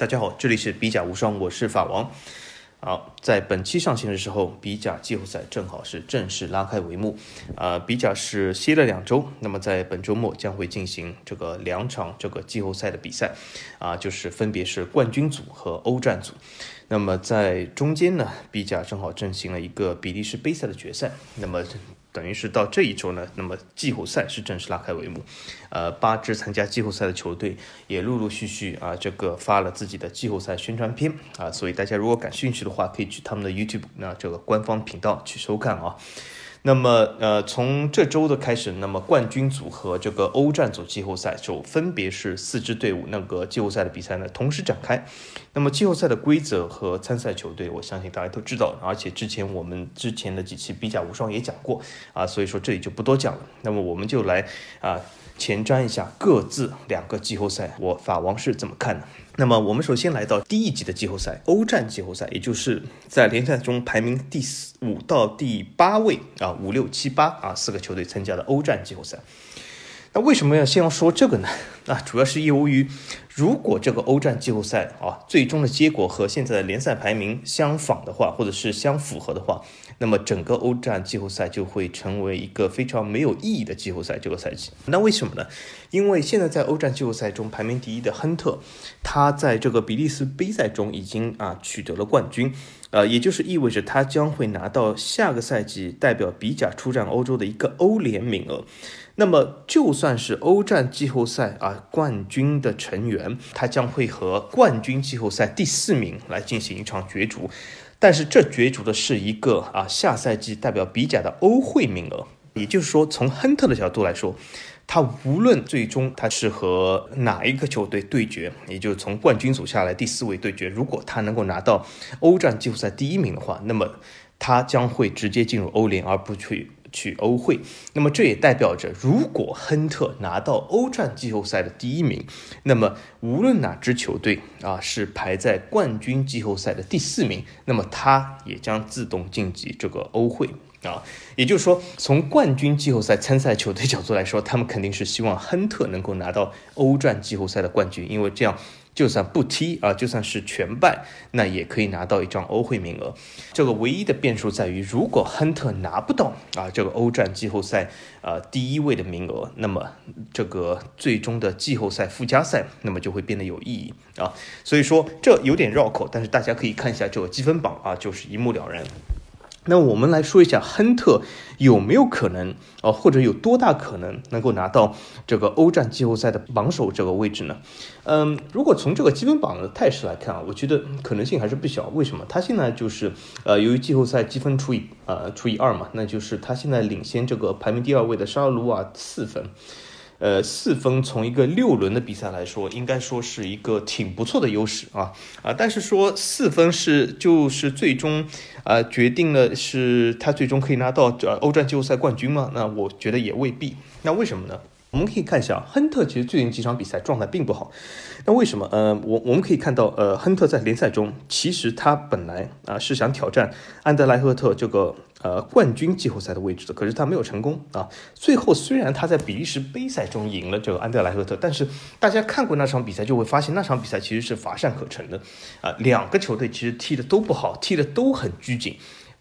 大家好，这里是比甲无双，我是法王。好，在本期上线的时候，比甲季后赛正好是正式拉开帷幕。啊，比甲是歇了两周，那么在本周末将会进行这个两场这个季后赛的比赛，啊，就是分别是冠军组和欧战组。那么在中间呢，比甲正好进行了一个比利时杯赛的决赛。那么等于是到这一周呢，那么季后赛是正式拉开帷幕，呃，八支参加季后赛的球队也陆陆续续啊，这个发了自己的季后赛宣传片啊，所以大家如果感兴趣的话，可以去他们的 YouTube 那这个官方频道去收看啊。那么，呃，从这周的开始，那么冠军组和这个欧战组季后赛就分别是四支队伍那个季后赛的比赛呢同时展开。那么季后赛的规则和参赛球队，我相信大家都知道，而且之前我们之前的几期比甲无双也讲过啊，所以说这里就不多讲了。那么我们就来啊前瞻一下各自两个季后赛，我法王是怎么看的？那么我们首先来到第一级的季后赛，欧战季后赛，也就是在联赛中排名第五到第八位啊，五六七八啊四个球队参加的欧战季后赛。那为什么要先要说这个呢？那 主要是由于，如果这个欧战季后赛啊，最终的结果和现在的联赛排名相仿的话，或者是相符合的话，那么整个欧战季后赛就会成为一个非常没有意义的季后赛。这个赛季，那为什么呢？因为现在在欧战季后赛中排名第一的亨特，他在这个比利时杯赛中已经啊取得了冠军，呃，也就是意味着他将会拿到下个赛季代表比甲出战欧洲的一个欧联名额。那么，就算是欧战季后赛啊冠军的成员，他将会和冠军季后赛第四名来进行一场角逐，但是这角逐的是一个啊下赛季代表比甲的欧会名额。也就是说，从亨特的角度来说，他无论最终他是和哪一个球队对决，也就是从冠军组下来第四位对决，如果他能够拿到欧战季后赛第一名的话，那么他将会直接进入欧联，而不去。去欧会，那么这也代表着，如果亨特拿到欧战季后赛的第一名，那么无论哪支球队啊是排在冠军季后赛的第四名，那么他也将自动晋级这个欧会啊。也就是说，从冠军季后赛参赛球队角度来说，他们肯定是希望亨特能够拿到欧战季后赛的冠军，因为这样。就算不踢啊，就算是全败，那也可以拿到一张欧会名额。这个唯一的变数在于，如果亨特拿不到啊这个欧战季后赛呃第一位的名额，那么这个最终的季后赛附加赛，那么就会变得有意义啊。所以说这有点绕口，但是大家可以看一下这个积分榜啊，就是一目了然。那我们来说一下亨特有没有可能啊，或者有多大可能能够拿到这个欧战季后赛的榜首这个位置呢？嗯，如果从这个积分榜的态势来看啊，我觉得可能性还是不小。为什么？他现在就是呃，由于季后赛积分除以呃除以二嘛，那就是他现在领先这个排名第二位的沙尔鲁瓦四分。呃，四分从一个六轮的比赛来说，应该说是一个挺不错的优势啊啊！但是说四分是就是最终啊决定了是他最终可以拿到呃欧战季后赛冠军吗？那我觉得也未必。那为什么呢？我们可以看一下，亨特其实最近几场比赛状态并不好。那为什么？呃，我我们可以看到，呃，亨特在联赛中其实他本来啊是想挑战安德莱赫特这个呃冠军季后赛的位置的，可是他没有成功啊。最后虽然他在比利时杯赛中赢了这个安德莱赫特，但是大家看过那场比赛就会发现，那场比赛其实是乏善可陈的啊。两个球队其实踢的都不好，踢的都很拘谨。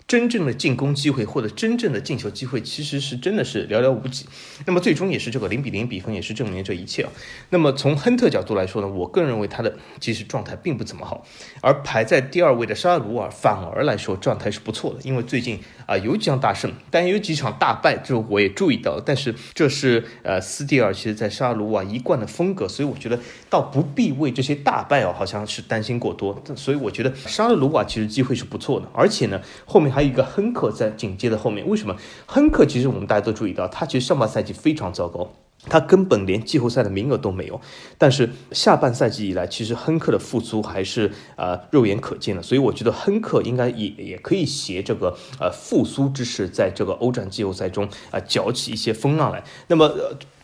真正的进攻机会或者真正的进球机会，其实是真的是寥寥无几。那么最终也是这个零比零比分，也是证明这一切啊。那么从亨特角度来说呢，我个人认为他的其实状态并不怎么好，而排在第二位的沙尔鲁尔反而来说状态是不错的，因为最近啊有几场大胜，但有几场大败，这我也注意到。但是这是呃斯蒂尔其实在沙尔鲁瓦一贯的风格，所以我觉得倒不必为这些大败哦，好像是担心过多。所以我觉得沙尔鲁瓦其实机会是不错的，而且呢后面还。还有一个亨克在紧接着后面，为什么亨克？其实我们大家都注意到，他其实上半赛季非常糟糕，他根本连季后赛的名额都没有。但是下半赛季以来，其实亨克的复苏还是呃肉眼可见的，所以我觉得亨克应该也也可以携这个呃复苏之势，在这个欧战季后赛中啊搅起一些风浪来。那么。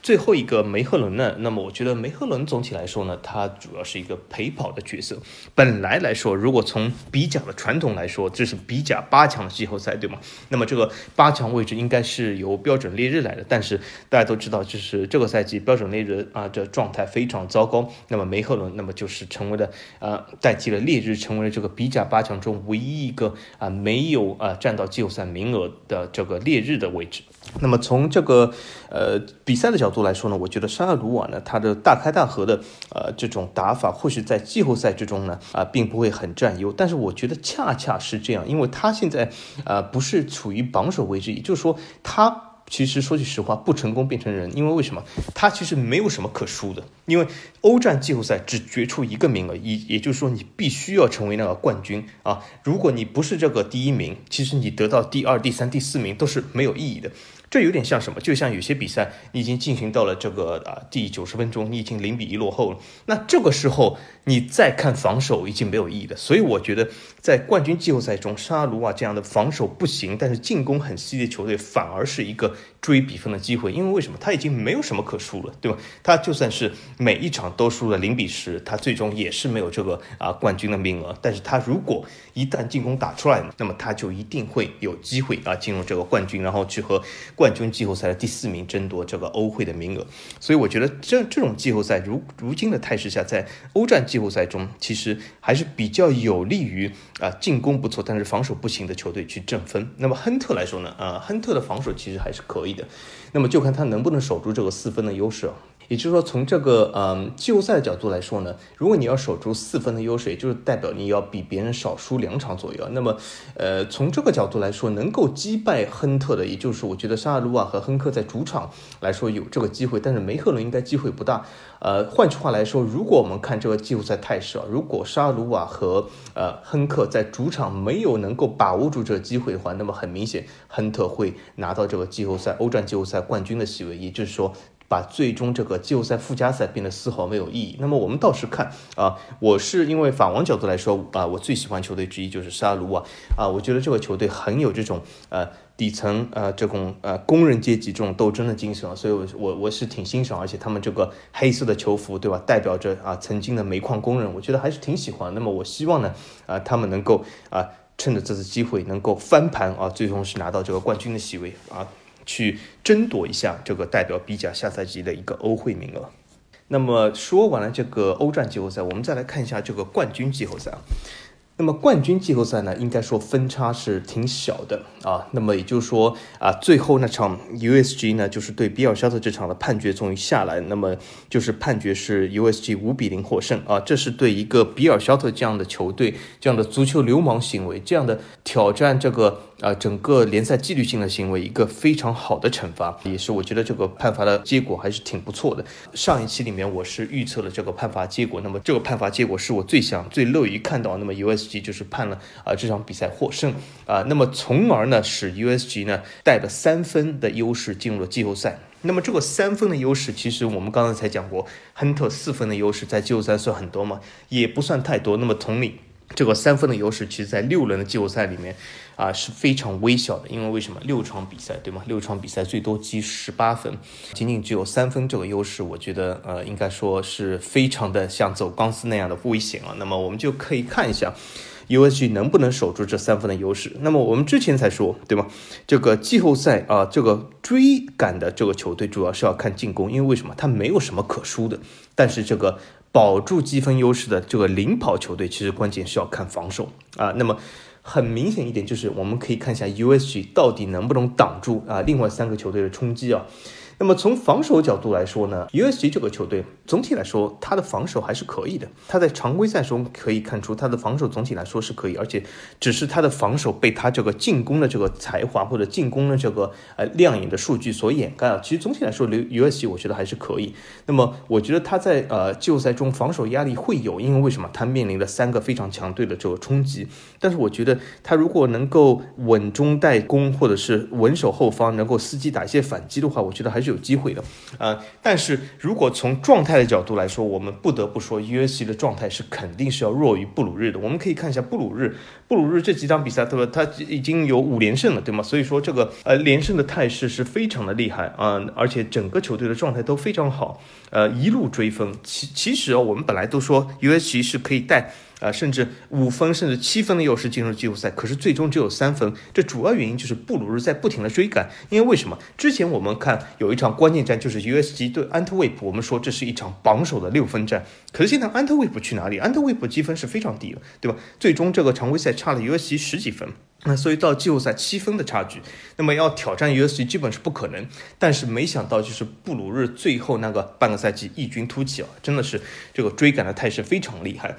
最后一个梅赫伦呢，那么我觉得梅赫伦总体来说呢，他主要是一个陪跑的角色。本来来说，如果从比甲的传统来说，这是比甲八强的季后赛，对吗？那么这个八强位置应该是由标准烈日来的。但是大家都知道，就是这个赛季标准烈日啊，这状态非常糟糕。那么梅赫伦，那么就是成为了呃代替了烈日，成为了这个比甲八强中唯一一个啊没有啊占到季后赛名额的这个烈日的位置。那么从这个呃比赛的角度来说呢，我觉得沙尔鲁瓦呢，他的大开大合的呃这种打法，或许在季后赛之中呢啊并不会很占优，但是我觉得恰恰是这样，因为他现在啊不是处于榜首位置，也就是说他其实说句实话不成功变成人，因为为什么？他其实没有什么可输的，因为欧战季后赛只决出一个名额，也也就是说你必须要成为那个冠军啊，如果你不是这个第一名，其实你得到第二、第三、第四名都是没有意义的。这有点像什么？就像有些比赛，你已经进行到了这个啊第九十分钟，你已经零比一落后了。那这个时候你再看防守已经没有意义了。所以我觉得在冠军季后赛中，沙卢瓦这样的防守不行，但是进攻很犀利的球队，反而是一个追比分的机会。因为为什么？他已经没有什么可输了，对吧？他就算是每一场都输了零比十，他最终也是没有这个啊冠军的名额。但是他如果一旦进攻打出来，那么他就一定会有机会啊进入这个冠军，然后去和冠。冠军季后赛的第四名争夺这个欧会的名额，所以我觉得这这种季后赛如如今的态势下，在欧战季后赛中，其实还是比较有利于啊进攻不错，但是防守不行的球队去挣分。那么亨特来说呢，啊亨特的防守其实还是可以的，那么就看他能不能守住这个四分的优势啊。也就是说，从这个嗯季后赛的角度来说呢，如果你要守住四分的优势，也就是代表你要比别人少输两场左右。那么，呃，从这个角度来说，能够击败亨特的，也就是我觉得沙尔鲁瓦和亨克在主场来说有这个机会，但是梅赫伦应该机会不大。呃，换句话来说，如果我们看这个季后赛态势啊，如果沙尔鲁瓦和呃亨克在主场没有能够把握住这个机会的话，那么很明显，亨特会拿到这个季后赛欧战季后赛冠军的席位，也就是说。把最终这个季后赛附加赛变得丝毫没有意义。那么我们倒是看啊，我是因为法王角度来说啊，我最喜欢球队之一就是沙卢啊啊，我觉得这个球队很有这种呃底层呃这种呃工人阶级这种斗争的精神啊，所以我我我是挺欣赏，而且他们这个黑色的球服对吧，代表着啊曾经的煤矿工人，我觉得还是挺喜欢。那么我希望呢啊他们能够啊趁着这次机会能够翻盘啊，最终是拿到这个冠军的席位啊。去争夺一下这个代表比甲下赛季的一个欧会名额。那么说完了这个欧战季后赛，我们再来看一下这个冠军季后赛啊。那么冠军季后赛呢，应该说分差是挺小的啊。那么也就是说啊，最后那场 USG 呢，就是对比尔肖特这场的判决终于下来，那么就是判决是 USG 五比零获胜啊。这是对一个比尔肖特这样的球队、这样的足球流氓行为、这样的挑战这个。啊，整个联赛纪律性的行为，一个非常好的惩罚，也是我觉得这个判罚的结果还是挺不错的。上一期里面我是预测了这个判罚结果，那么这个判罚结果是我最想、最乐于看到。那么 US 即就是判了啊这场比赛获胜啊，那么从而呢使 USG 呢带了三分的优势进入了季后赛。那么这个三分的优势，其实我们刚才才讲过，亨特四分的优势在季后赛算很多吗？也不算太多。那么同理。这个三分的优势，其实，在六轮的季后赛里面，啊是非常微小的。因为为什么？六场比赛，对吗？六场比赛最多积十八分，仅仅只有三分这个优势，我觉得，呃，应该说是非常的像走钢丝那样的危险啊。那么我们就可以看一下，USG 能不能守住这三分的优势。那么我们之前才说，对吗？这个季后赛啊，这个追赶的这个球队主要是要看进攻，因为为什么？他没有什么可输的。但是这个。保住积分优势的这个领跑球队，其实关键是要看防守啊。那么很明显一点就是，我们可以看一下 USG 到底能不能挡住啊另外三个球队的冲击啊。那么从防守角度来说呢，USG 这个球队总体来说，它的防守还是可以的。它在常规赛中可以看出，它的防守总体来说是可以，而且只是它的防守被它这个进攻的这个才华或者进攻的这个呃亮眼的数据所掩盖了。其实总体来说，USG 我觉得还是可以。那么我觉得他在呃季后赛中防守压力会有，因为为什么？他面临了三个非常强队的这个冲击。但是我觉得他如果能够稳中带攻，或者是稳守后方，能够伺机打一些反击的话，我觉得还是。是有机会的。呃，但是如果从状态的角度来说，我们不得不说 USC 的状态是肯定是要弱于布鲁日的。我们可以看一下布鲁日，布鲁日这几场比赛，对吧？他已经有五连胜了，对吗？所以说这个呃连胜的态势是非常的厉害啊，而且整个球队的状态都非常好，呃，一路追分。其其实啊我们本来都说 USC 是可以带。啊，甚至五分甚至七分的优势进入季后赛，可是最终只有三分。这主要原因就是布鲁日在不停的追赶。因为为什么？之前我们看有一场关键战就是 USG 对安特卫普，我们说这是一场榜首的六分战。可是现在安特卫普去哪里？安特卫普积分是非常低的，对吧？最终这个常规赛差了 USG 十几分，那所以到季后赛七分的差距，那么要挑战 USG 基本是不可能。但是没想到就是布鲁日最后那个半个赛季异军突起啊，真的是这个追赶的态势非常厉害。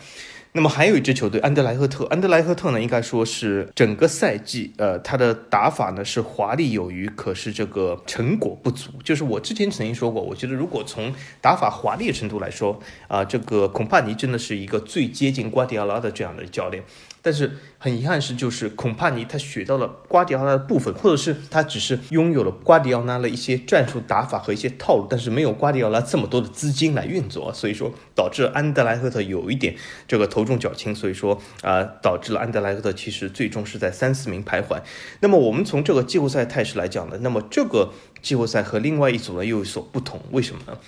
那么还有一支球队安德莱赫特，安德莱赫特呢，应该说是整个赛季，呃，他的打法呢是华丽有余，可是这个成果不足。就是我之前曾经说过，我觉得如果从打法华丽的程度来说，啊，这个孔帕尼真的是一个最接近瓜迪奥拉的这样的教练。但是很遗憾是，就是孔帕尼他学到了瓜迪奥拉的部分，或者是他只是拥有了瓜迪奥拉的一些战术打法和一些套路，但是没有瓜迪奥拉这么多的资金来运作，所以说导致安德莱赫特有一点这个头重脚轻，所以说啊，导致了安德莱赫特其实最终是在三四名徘徊。那么我们从这个季后赛态势来讲呢，那么这个季后赛和另外一组呢又有所不同，为什么呢？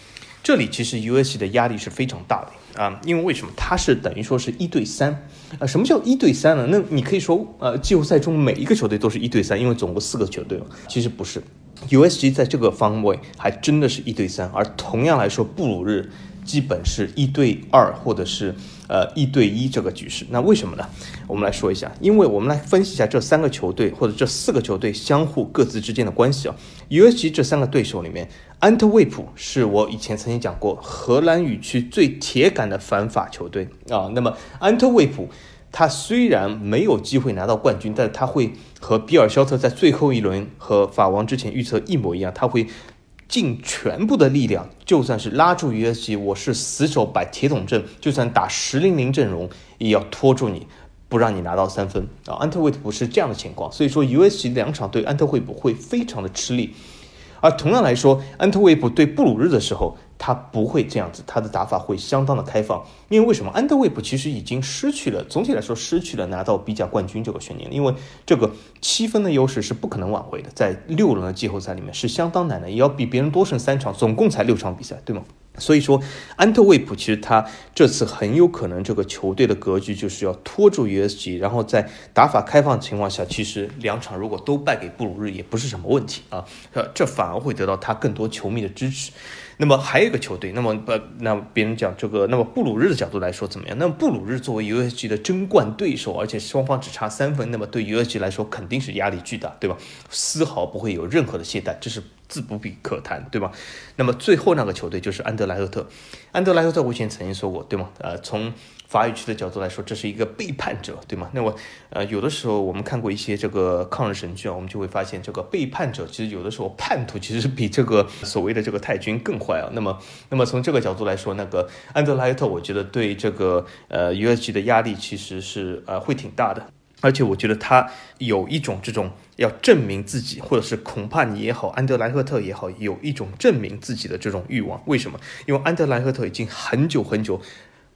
这里其实 U.S. 的压力是非常大的啊，因为为什么？它是等于说是一对三啊。什么叫一对三呢？那你可以说，呃，季后赛中每一个球队都是一对三，因为总共四个球队嘛。其实不是，U.S.G 在这个方位还真的是一对三，而同样来说，布鲁日基本是一对二或者是呃一对一这个局势。那为什么呢？我们来说一下，因为我们来分析一下这三个球队或者这四个球队相互各自之间的关系啊。尤其这三个对手里面。安特卫普是我以前曾经讲过荷兰语区最铁杆的反法球队啊。那么安特卫普，他虽然没有机会拿到冠军，但他会和比尔肖特在最后一轮和法王之前预测一模一样，他会尽全部的力量，就算是拉住 USG，我是死守摆铁桶阵，就算打十零零阵容，也要拖住你，不让你拿到三分啊。安特卫普是这样的情况，所以说 USG 两场对安特卫普会非常的吃力。而同样来说，安特卫普对布鲁日的时候，他不会这样子，他的打法会相当的开放。因为为什么？安特卫普其实已经失去了，总体来说失去了拿到比甲冠军这个悬念。因为这个七分的优势是不可能挽回的，在六轮的季后赛里面是相当难的，也要比别人多胜三场，总共才六场比赛，对吗？所以说，安特卫普其实他这次很有可能这个球队的格局就是要拖住 USG，然后在打法开放的情况下，其实两场如果都败给布鲁日也不是什么问题啊，这反而会得到他更多球迷的支持。那么还有一个球队，那么不，那别人讲这个，那么布鲁日的角度来说怎么样？那么布鲁日作为 USG 的争冠对手，而且双方只差三分，那么对 USG 来说肯定是压力巨大，对吧？丝毫不会有任何的懈怠，这是。自不必可谈，对吧？那么最后那个球队就是安德莱赫特。安德莱赫特我以前曾经说过，对吗？呃，从法语区的角度来说，这是一个背叛者，对吗？那么，呃，有的时候我们看过一些这个抗日神剧啊，我们就会发现，这个背叛者其实有的时候叛徒其实比这个所谓的这个太君更坏啊。那么，那么从这个角度来说，那个安德莱赫特，我觉得对这个呃 USG 的压力其实是呃会挺大的。而且我觉得他有一种这种要证明自己，或者是恐怕你也好，安德莱赫特也好，有一种证明自己的这种欲望。为什么？因为安德莱赫特已经很久很久。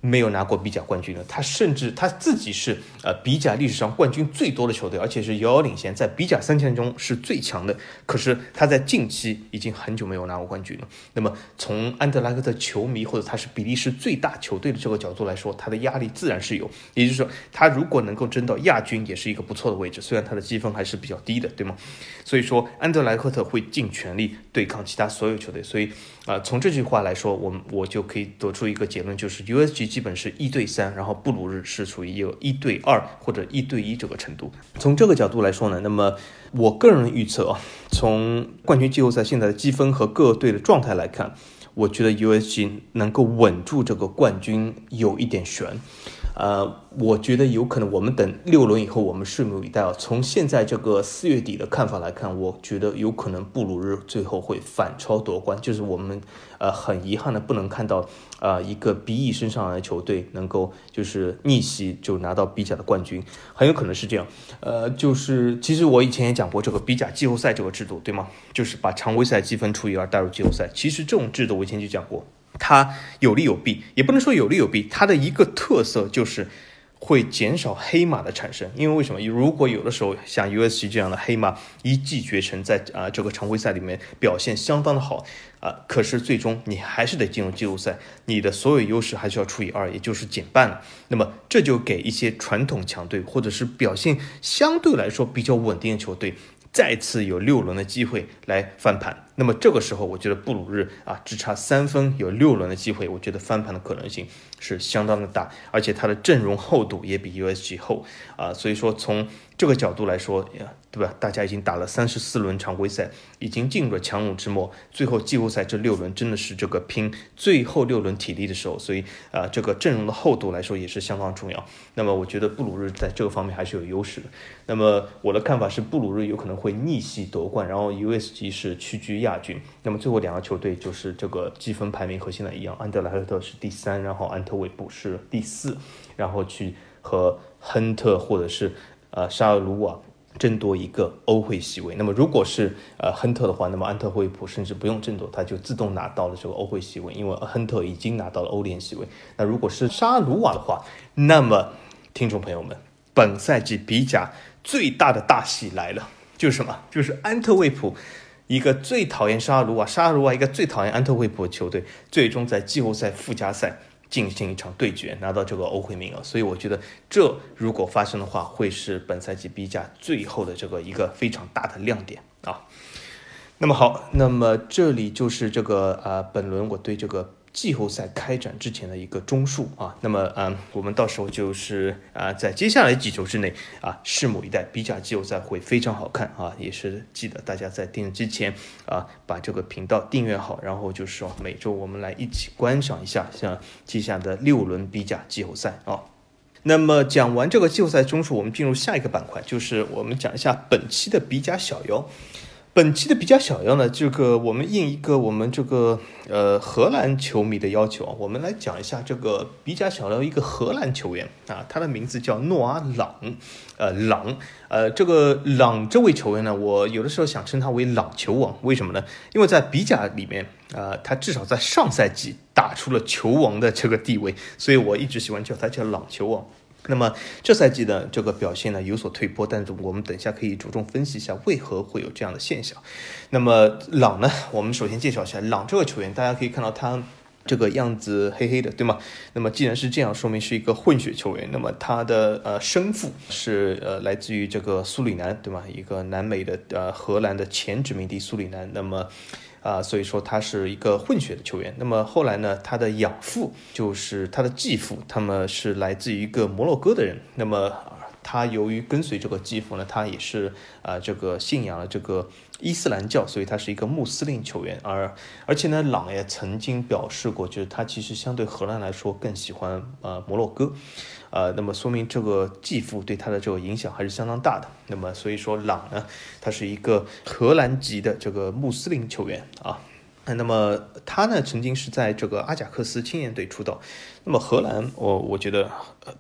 没有拿过比甲冠军的，他甚至他自己是呃比甲历史上冠军最多的球队，而且是遥遥领先，在比甲三强中是最强的。可是他在近期已经很久没有拿过冠军了。那么从安德莱克特球迷或者他是比利时最大球队的这个角度来说，他的压力自然是有。也就是说，他如果能够争到亚军，也是一个不错的位置。虽然他的积分还是比较低的，对吗？所以说，安德莱克特会尽全力对抗其他所有球队。所以啊，从这句话来说，我们我就可以得出一个结论，就是 USG。基本是一对三，然后布鲁日是处于有一对二或者一对一这个程度。从这个角度来说呢，那么我个人预测啊，从冠军季后赛现在的积分和各队的状态来看，我觉得 USG 能够稳住这个冠军有一点悬。呃，我觉得有可能我们等六轮以后，我们拭目以待啊。从现在这个四月底的看法来看，我觉得有可能布鲁日最后会反超夺冠，就是我们呃很遗憾的不能看到啊一个比翼身上的球队能够就是逆袭就拿到比甲的冠军，很有可能是这样。呃，就是其实我以前也讲过这个比甲季后赛这个制度，对吗？就是把常规赛积分除以二带入季后赛。其实这种制度我以前就讲过。它有利有弊，也不能说有利有弊。它的一个特色就是会减少黑马的产生，因为为什么？如果有的时候像 U.S.G 这样的黑马一骑绝尘，在啊这个常规赛里面表现相当的好啊，可是最终你还是得进入季后赛，你的所有优势还是要除以二，也就是减半。那么这就给一些传统强队或者是表现相对来说比较稳定的球队。再次有六轮的机会来翻盘，那么这个时候，我觉得布鲁日啊只差三分有六轮的机会，我觉得翻盘的可能性是相当的大，而且它的阵容厚度也比 USG 厚啊，所以说从这个角度来说。对吧？大家已经打了三十四轮常规赛，已经进入了强弩之末，最后季后赛这六轮真的是这个拼最后六轮体力的时候，所以啊，这个阵容的厚度来说也是相当重要。那么我觉得布鲁日在这个方面还是有优势的。那么我的看法是，布鲁日有可能会逆袭夺冠，然后 USG 是屈居亚军。那么最后两个球队就是这个积分排名和现在一样，安德莱赫特是第三，然后安特卫普是第四，然后去和亨特或者是呃沙尔鲁瓦。争夺一个欧会席位，那么如果是呃亨特的话，那么安特卫普甚至不用争夺，他就自动拿到了这个欧会席位，因为亨特已经拿到了欧联席位。那如果是沙鲁瓦的话，那么听众朋友们，本赛季比甲最大的大戏来了，就是什么？就是安特卫普一个最讨厌沙鲁瓦，沙鲁瓦一个最讨厌安特卫普的球队，最终在季后赛附加赛。进行一场对决，拿到这个欧会名额，所以我觉得这如果发生的话，会是本赛季 B 加最后的这个一个非常大的亮点啊。那么好，那么这里就是这个呃，本轮我对这个。季后赛开展之前的一个中数啊，那么嗯，我们到时候就是啊，在接下来几周之内啊，拭目以待，比甲季后赛会非常好看啊，也是记得大家在订之前啊，把这个频道订阅好，然后就是说每周我们来一起观赏一下像接下来的六轮比甲季后赛啊。那么讲完这个季后赛中数，我们进入下一个板块，就是我们讲一下本期的比甲小妖。本期的比较小样呢，这个我们应一个我们这个呃荷兰球迷的要求啊，我们来讲一下这个比较小的一个荷兰球员啊，他的名字叫诺阿朗，呃朗，呃这个朗这位球员呢，我有的时候想称他为朗球王，为什么呢？因为在比甲里面啊，他至少在上赛季打出了球王的这个地位，所以我一直喜欢叫他叫朗球王。那么这赛季的这个表现呢有所退坡，但是我们等一下可以着重分析一下为何会有这样的现象。那么朗呢，我们首先介绍一下朗这个球员，大家可以看到他这个样子黑黑的，对吗？那么既然是这样，说明是一个混血球员。那么他的呃生父是呃来自于这个苏里南，对吗？一个南美的呃荷兰的前殖民地苏里南。那么啊，所以说他是一个混血的球员。那么后来呢，他的养父就是他的继父，他们是来自于一个摩洛哥的人。那么他由于跟随这个继父呢，他也是啊这个信仰了这个伊斯兰教，所以他是一个穆斯林球员。而而且呢，朗也曾经表示过，就是他其实相对荷兰来说更喜欢啊摩洛哥。呃，那么说明这个继父对他的这个影响还是相当大的。那么所以说，朗呢，他是一个荷兰籍的这个穆斯林球员啊。那么他呢，曾经是在这个阿贾克斯青年队出道。那么荷兰，我我觉得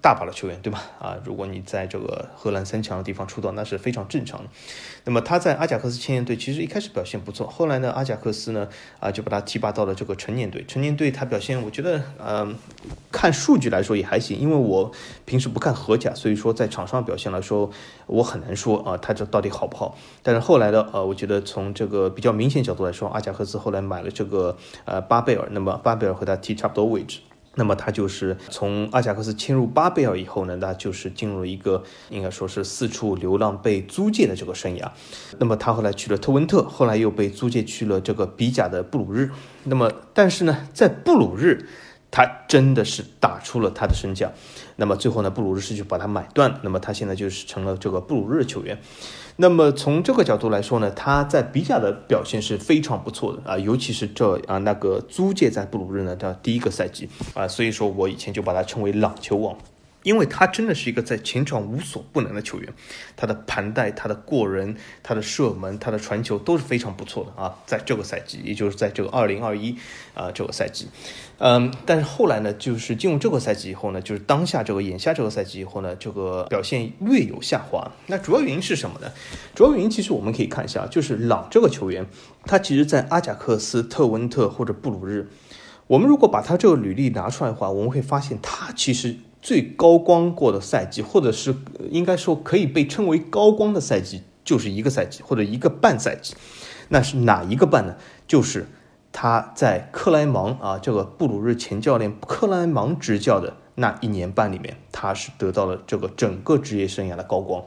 大把的球员，对吧？啊，如果你在这个荷兰三强的地方出道，那是非常正常的。那么他在阿贾克斯青年队其实一开始表现不错，后来呢，阿贾克斯呢啊就把他提拔到了这个成年队。成年队他表现，我觉得嗯，看数据来说也还行。因为我平时不看荷甲，所以说在场上表现来说，我很难说啊，他这到底好不好。但是后来的呃，我觉得从这个比较明显角度来说，阿贾克斯后来买了这个呃巴贝尔，那么巴贝尔和他踢差不多位置。那么他就是从阿贾克斯迁入巴贝尔以后呢，那就是进入了一个应该说是四处流浪被租借的这个生涯。那么他后来去了特温特，后来又被租借去了这个比甲的布鲁日。那么但是呢，在布鲁日。他真的是打出了他的身价，那么最后呢，布鲁日是就把他买断，那么他现在就是成了这个布鲁日球员。那么从这个角度来说呢，他在比甲的表现是非常不错的啊，尤其是这啊那个租借在布鲁日呢的第一个赛季啊，所以说我以前就把他称为朗球王。因为他真的是一个在前场无所不能的球员，他的盘带、他的过人、他的射门、他的传球都是非常不错的啊。在这个赛季，也就是在这个二零二一啊这个赛季，嗯，但是后来呢，就是进入这个赛季以后呢，就是当下这个眼下这个赛季以后呢，这个表现略有下滑。那主要原因是什么呢？主要原因其实我们可以看一下，就是朗这个球员，他其实在阿贾克斯、特温特或者布鲁日，我们如果把他这个履历拿出来的话，我们会发现他其实。最高光过的赛季，或者是应该说可以被称为高光的赛季，就是一个赛季或者一个半赛季。那是哪一个半呢？就是他在克莱芒啊，这个布鲁日前教练克莱芒执教的那一年半里面，他是得到了这个整个职业生涯的高光。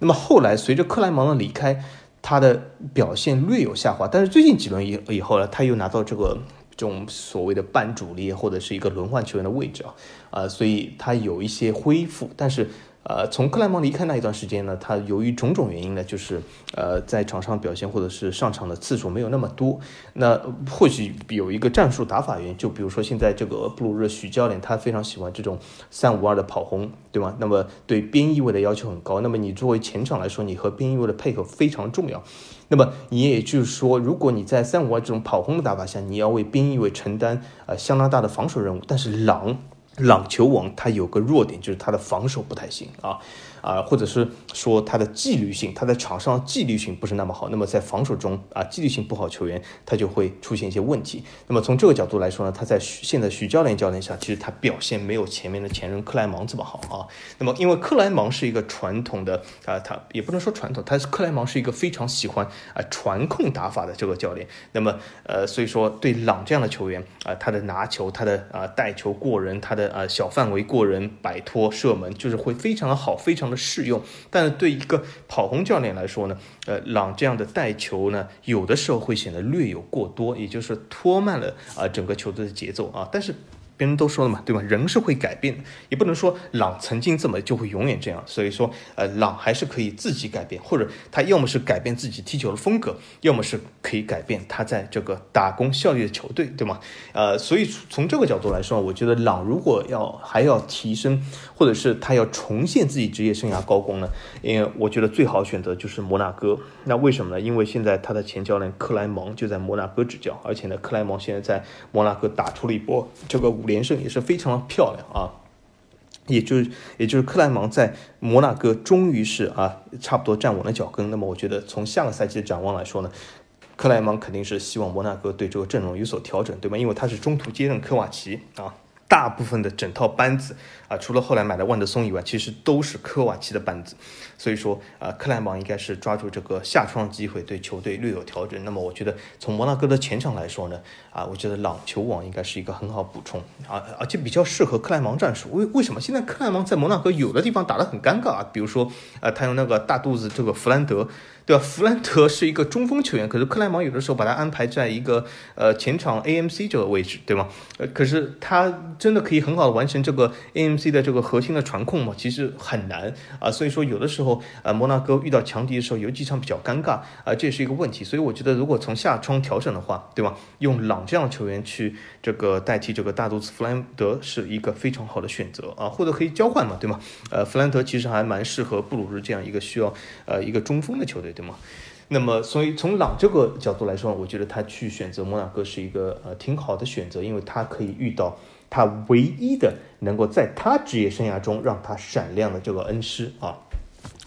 那么后来随着克莱芒的离开，他的表现略有下滑，但是最近几轮以以后呢，他又拿到这个。这种所谓的半主力或者是一个轮换球员的位置啊，啊，所以他有一些恢复，但是。呃，从克莱蒙离开那一段时间呢，他由于种种原因呢，就是呃，在场上表现或者是上场的次数没有那么多。那或许有一个战术打法原因，就比如说现在这个布鲁日许教练他非常喜欢这种三五二的跑轰，对吗？那么对边翼位的要求很高。那么你作为前场来说，你和边翼位的配合非常重要。那么你也就是说，如果你在三五二这种跑轰的打法下，你要为边翼位承担呃相当大的防守任务，但是朗。朗球王他有个弱点，就是他的防守不太行啊。啊，或者是说他的纪律性，他在场上纪律性不是那么好，那么在防守中啊，纪律性不好，球员他就会出现一些问题。那么从这个角度来说呢，他在现在徐教练教练下，其实他表现没有前面的前任克莱芒这么好啊。那么因为克莱芒是一个传统的啊，他也不能说传统，他是克莱芒是一个非常喜欢啊传控打法的这个教练。那么呃，所以说对朗这样的球员啊，他的拿球，他的啊带球过人，他的啊小范围过人摆脱射门，就是会非常的好，非常。的适用，但是对一个跑轰教练来说呢，呃，朗这样的带球呢，有的时候会显得略有过多，也就是拖慢了啊整个球队的节奏啊，但是。别人都说了嘛，对吧？人是会改变的，也不能说朗曾经这么就会永远这样。所以说，呃，朗还是可以自己改变，或者他要么是改变自己踢球的风格，要么是可以改变他在这个打工效力的球队，对吗？呃，所以从这个角度来说，我觉得朗如果要还要提升，或者是他要重现自己职业生涯高光呢，因为我觉得最好选择就是摩纳哥。那为什么呢？因为现在他的前教练克莱蒙就在摩纳哥执教，而且呢，克莱蒙现在在摩纳哥打出了一波这个五。连胜也是非常的漂亮啊，也就是也就是克莱芒在摩纳哥终于是啊差不多站稳了脚跟。那么我觉得从下个赛季的展望来说呢，克莱芒肯定是希望摩纳哥对这个阵容有所调整，对吗？因为他是中途接任科瓦奇啊。大部分的整套班子啊，除了后来买的万德松以外，其实都是科瓦奇的班子。所以说啊，克莱芒应该是抓住这个下窗机会，对球队略有调整。那么我觉得从摩纳哥的前场来说呢，啊，我觉得朗球王应该是一个很好补充啊，而且比较适合克莱芒战术。为为什么现在克莱芒在摩纳哥有的地方打得很尴尬啊？比如说啊，他用那个大肚子这个弗兰德。对吧？弗兰德是一个中锋球员，可是克莱芒有的时候把他安排在一个呃前场 AMC 这个位置，对吗？呃，可是他真的可以很好的完成这个 AMC 的这个核心的传控吗？其实很难啊。所以说有的时候呃摩纳哥遇到强敌的时候有几场比较尴尬啊，这也是一个问题。所以我觉得如果从下窗调整的话，对吧？用朗这样的球员去这个代替这个大肚子弗兰德是一个非常好的选择啊，或者可以交换嘛，对吗？呃，弗兰德其实还蛮适合布鲁日这样一个需要呃一个中锋的球队。对吗？那么，所以从朗这个角度来说，我觉得他去选择摩纳哥是一个呃挺好的选择，因为他可以遇到他唯一的能够在他职业生涯中让他闪亮的这个恩师啊。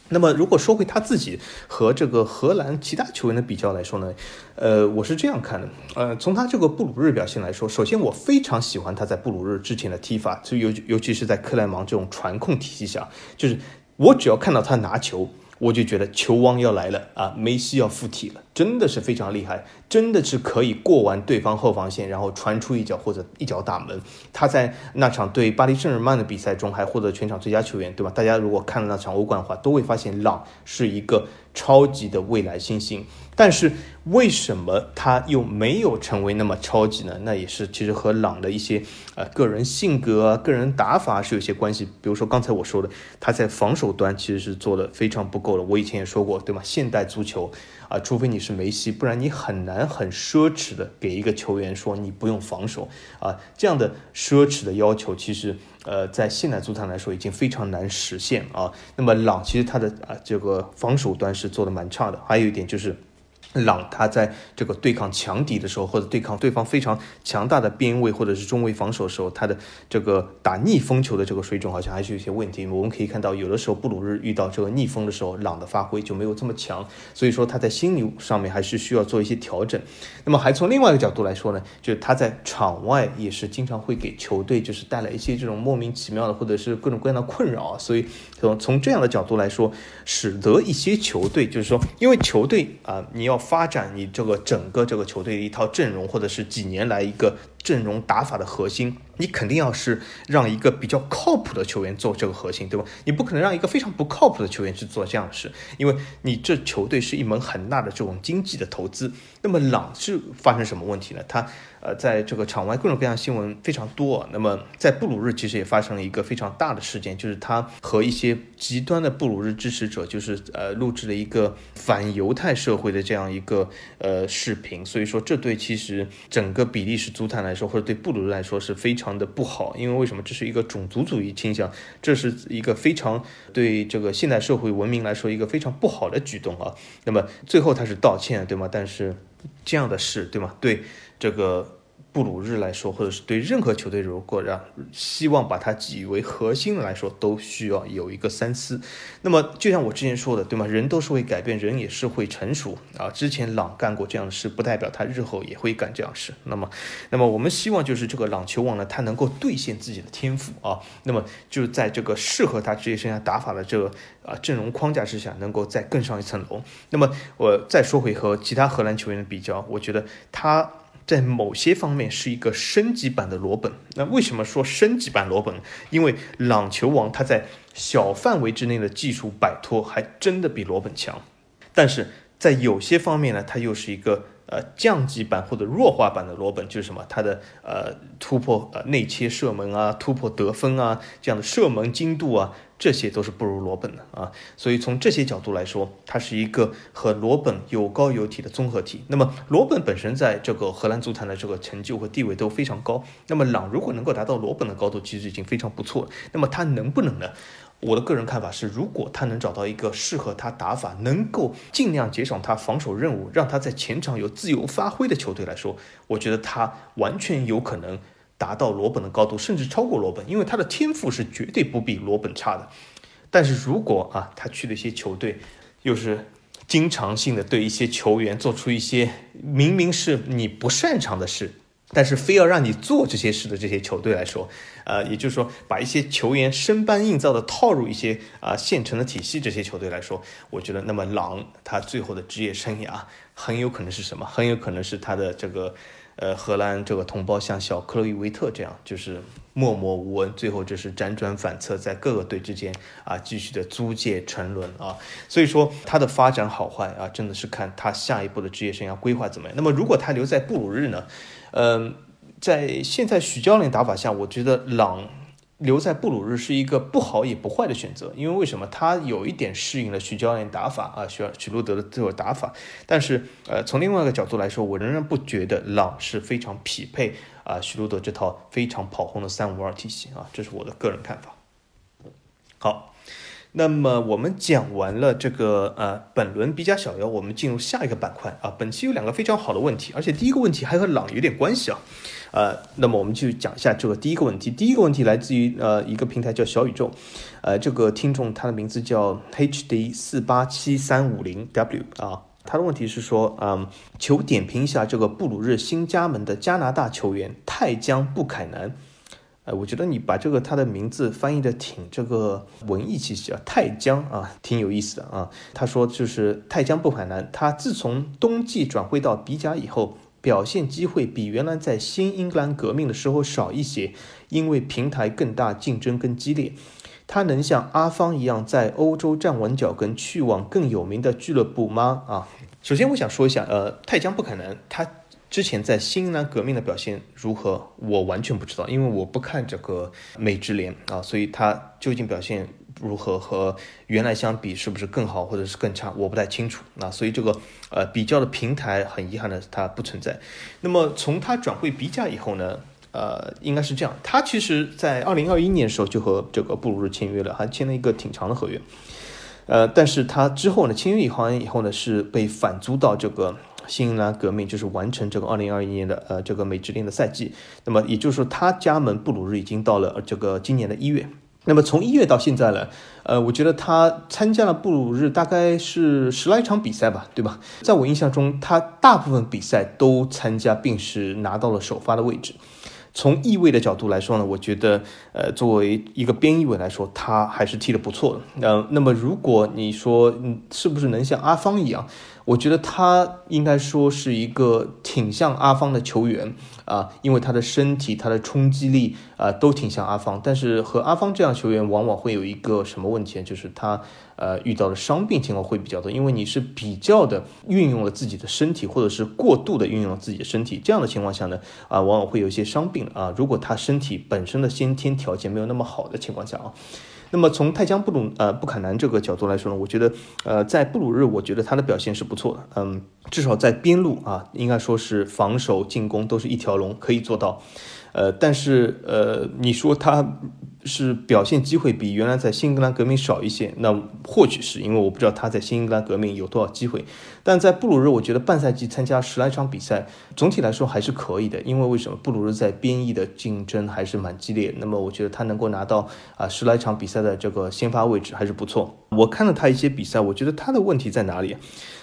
那么，如果说回他自己和这个荷兰其他球员的比较来说呢，呃，我是这样看的，呃，从他这个布鲁日表现来说，首先我非常喜欢他在布鲁日之前的踢法，就尤尤其是在克莱芒这种传控体系下，就是我只要看到他拿球。我就觉得球王要来了啊，梅西要附体了，真的是非常厉害，真的是可以过完对方后防线，然后传出一脚或者一脚打门。他在那场对巴黎圣日耳曼的比赛中还获得全场最佳球员，对吧？大家如果看了那场欧冠的话，都会发现朗是一个超级的未来新星。但是为什么他又没有成为那么超级呢？那也是其实和朗的一些呃个人性格啊、个人打法是有些关系。比如说刚才我说的，他在防守端其实是做的非常不够的。我以前也说过，对吗？现代足球啊，除非你是梅西，不然你很难很奢侈的给一个球员说你不用防守啊。这样的奢侈的要求，其实呃，在现代足坛来说已经非常难实现啊。那么朗其实他的啊这个防守端是做的蛮差的，还有一点就是。朗他在这个对抗强敌的时候，或者对抗对方非常强大的边位或者是中卫防守的时候，他的这个打逆风球的这个水准好像还是有些问题。我们可以看到，有的时候布鲁日遇到这个逆风的时候，朗的发挥就没有这么强。所以说他在心理上面还是需要做一些调整。那么还从另外一个角度来说呢，就是他在场外也是经常会给球队就是带来一些这种莫名其妙的或者是各种各样的困扰。所以从从这样的角度来说，使得一些球队就是说，因为球队啊，你要。发展你这个整个这个球队的一套阵容，或者是几年来一个阵容打法的核心，你肯定要是让一个比较靠谱的球员做这个核心，对吧？你不可能让一个非常不靠谱的球员去做这样的事，因为你这球队是一门很大的这种经济的投资。那么朗是发生什么问题呢？他。呃，在这个场外各种各样新闻非常多。那么在布鲁日其实也发生了一个非常大的事件，就是他和一些极端的布鲁日支持者，就是呃录制了一个反犹太社会的这样一个呃视频。所以说，这对其实整个比利时足坛来说，或者对布鲁日来说是非常的不好。因为为什么？这是一个种族主义倾向，这是一个非常对这个现代社会文明来说一个非常不好的举动啊。那么最后他是道歉，对吗？但是这样的事，对吗？对。这个布鲁日来说，或者是对任何球队，如果让希望把它记为核心来说，都需要有一个三思。那么，就像我之前说的，对吗？人都是会改变，人也是会成熟啊。之前朗干过这样的事，不代表他日后也会干这样事。那么，那么我们希望就是这个朗球王呢，他能够兑现自己的天赋啊。那么，就在这个适合他职业生涯打法的这个啊阵容框架之下，能够再更上一层楼。那么，我再说回和其他荷兰球员的比较，我觉得他。在某些方面是一个升级版的罗本。那为什么说升级版罗本？因为朗球王他在小范围之内的技术摆脱还真的比罗本强，但是在有些方面呢，他又是一个呃降级版或者弱化版的罗本，就是什么？他的呃突破呃内切射门啊，突破得分啊，这样的射门精度啊。这些都是不如罗本的啊，所以从这些角度来说，它是一个和罗本有高有体的综合体。那么罗本本身在这个荷兰足坛的这个成就和地位都非常高。那么朗如果能够达到罗本的高度，其实已经非常不错。那么他能不能呢？我的个人看法是，如果他能找到一个适合他打法，能够尽量减少他防守任务，让他在前场有自由发挥的球队来说，我觉得他完全有可能。达到罗本的高度，甚至超过罗本，因为他的天赋是绝对不比罗本差的。但是如果啊，他去的一些球队，又是经常性的对一些球员做出一些明明是你不擅长的事，但是非要让你做这些事的这些球队来说，呃，也就是说，把一些球员生搬硬造的套入一些啊现成的体系，这些球队来说，我觉得，那么狼他最后的职业生涯很有可能是什么？很有可能是他的这个。呃，荷兰这个同胞像小克洛伊维特这样，就是默默无闻，最后就是辗转反侧，在各个队之间啊，继续的租借沉沦啊。所以说他的发展好坏啊，真的是看他下一步的职业生涯规划怎么样。那么如果他留在布鲁日呢？嗯，在现在许教练打法下，我觉得朗。留在布鲁日是一个不好也不坏的选择，因为为什么？他有一点适应了徐教练打法啊，徐徐路德的这种打法。但是，呃，从另外一个角度来说，我仍然不觉得朗是非常匹配啊徐路德这套非常跑轰的三五二体系啊，这是我的个人看法。好，那么我们讲完了这个呃本轮比甲小妖，我们进入下一个板块啊。本期有两个非常好的问题，而且第一个问题还和朗有点关系啊。呃，那么我们就讲一下这个第一个问题。第一个问题来自于呃一个平台叫小宇宙，呃，这个听众他的名字叫 HD 四八七三五零 W 啊，他的问题是说，嗯，求点评一下这个布鲁日新加盟的加拿大球员泰江布凯南。呃，我觉得你把这个他的名字翻译的挺这个文艺气息啊，泰江啊，挺有意思的啊。他说就是泰江布凯南，他自从冬季转会到比甲以后。表现机会比原来在新英格兰革命的时候少一些，因为平台更大，竞争更激烈。他能像阿方一样在欧洲站稳脚跟，去往更有名的俱乐部吗？啊，首先我想说一下，呃，泰江不可能。他之前在新英格兰革命的表现如何，我完全不知道，因为我不看这个美职联啊，所以他究竟表现。如何和原来相比，是不是更好或者是更差，我不太清楚。那所以这个呃比较的平台很遗憾的它不存在。那么从他转会比甲以后呢，呃，应该是这样。他其实，在二零二一年的时候就和这个布鲁日签约了，还签了一个挺长的合约。呃，但是他之后呢，签约以后以后呢，是被反租到这个新英格兰革命，就是完成这个二零二一年的呃这个美职联的赛季。那么也就是说，他加盟布鲁日已经到了这个今年的一月。那么从一月到现在呢，呃，我觉得他参加了布鲁日大概是十来场比赛吧，对吧？在我印象中，他大部分比赛都参加，并是拿到了首发的位置。从翼位的角度来说呢，我觉得，呃，作为一个边翼位来说，他还是踢得不错的。呃，那么如果你说，嗯，是不是能像阿方一样？我觉得他应该说是一个挺像阿方的球员啊，因为他的身体、他的冲击力啊都挺像阿方。但是和阿方这样球员往往会有一个什么问题，就是他呃遇到的伤病情况会比较多，因为你是比较的运用了自己的身体，或者是过度的运用了自己的身体，这样的情况下呢啊，往往会有一些伤病啊。如果他身体本身的先天条件没有那么好的情况下啊。那么从泰江布鲁呃布坎南这个角度来说呢，我觉得呃在布鲁日，我觉得他的表现是不错的，嗯，至少在边路啊，应该说是防守进攻都是一条龙，可以做到。呃，但是呃，你说他是表现机会比原来在新英格兰革命少一些，那或许是因为我不知道他在新英格兰革命有多少机会。但在布鲁日，我觉得半赛季参加十来场比赛，总体来说还是可以的。因为为什么布鲁日在边翼的竞争还是蛮激烈，那么我觉得他能够拿到啊十来场比赛的这个先发位置还是不错。我看了他一些比赛，我觉得他的问题在哪里？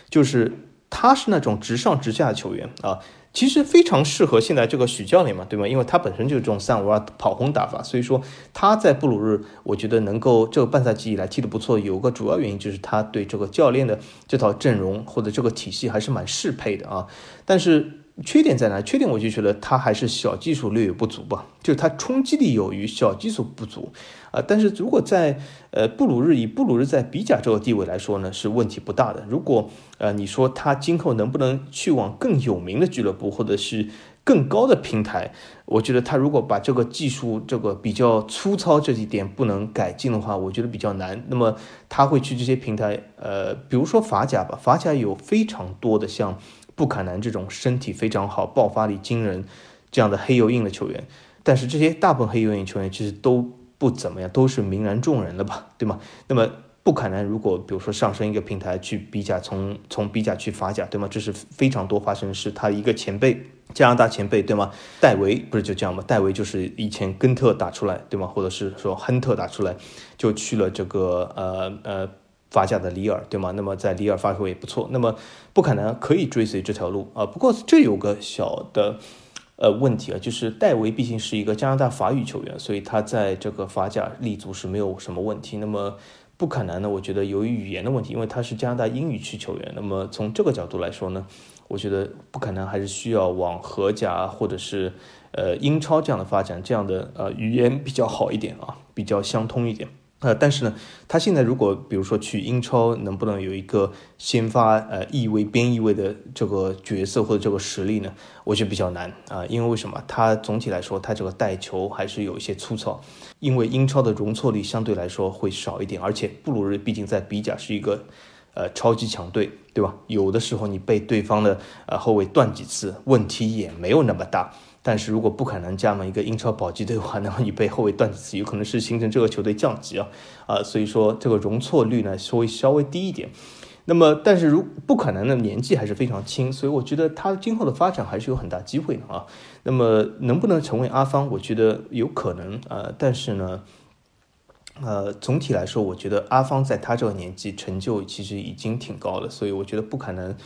就是他是那种直上直下的球员啊。其实非常适合现在这个许教练嘛，对吗？因为他本身就是这种三五二跑轰打法，所以说他在布鲁日，我觉得能够这个半赛季以来踢得不错，有个主要原因就是他对这个教练的这套阵容或者这个体系还是蛮适配的啊。但是。缺点在哪？缺点我就觉得他还是小技术略有不足吧，就是他冲击力有余，小技术不足啊。但是如果在呃布鲁日以布鲁日在比甲这个地位来说呢，是问题不大的。如果呃你说他今后能不能去往更有名的俱乐部或者是更高的平台，我觉得他如果把这个技术这个比较粗糙这几点不能改进的话，我觉得比较难。那么他会去这些平台，呃，比如说法甲吧，法甲有非常多的像。布坎南这种身体非常好、爆发力惊人这样的黑油印的球员，但是这些大部分黑油印球员其实都不怎么样，都是泯然众人了吧，对吗？那么布坎南如果比如说上升一个平台去比甲，从从比甲去法甲，对吗？这是非常多发生的事。他一个前辈，加拿大前辈，对吗？戴维不是就这样吗？戴维就是以前根特打出来，对吗？或者是说亨特打出来，就去了这个呃呃。法甲的里尔，对吗？那么在里尔发挥也不错，那么不可能可以追随这条路啊。不过这有个小的呃问题啊，就是戴维毕竟是一个加拿大法语球员，所以他在这个法甲立足是没有什么问题。那么不可能呢？我觉得由于语言的问题，因为他是加拿大英语区球员，那么从这个角度来说呢，我觉得不可能还是需要往荷甲或者是呃英超这样的发展，这样的呃语言比较好一点啊，比较相通一点。呃，但是呢，他现在如果比如说去英超，能不能有一个先发呃翼位边翼位的这个角色或者这个实力呢？我觉得比较难啊，因为为什么？他总体来说他这个带球还是有一些粗糙，因为英超的容错率相对来说会少一点，而且布鲁日毕竟在比甲是一个呃超级强队，对吧？有的时候你被对方的呃后卫断几次，问题也没有那么大。但是如果不可能加盟一个英超保级队的话，那么你被后卫断几次，有可能是形成这个球队降级啊啊，所以说这个容错率呢稍微稍微低一点。那么，但是如不可能的年纪还是非常轻，所以我觉得他今后的发展还是有很大机会的啊。那么能不能成为阿方，我觉得有可能啊。但是呢，呃，总体来说，我觉得阿方在他这个年纪成就其实已经挺高了，所以我觉得不可能。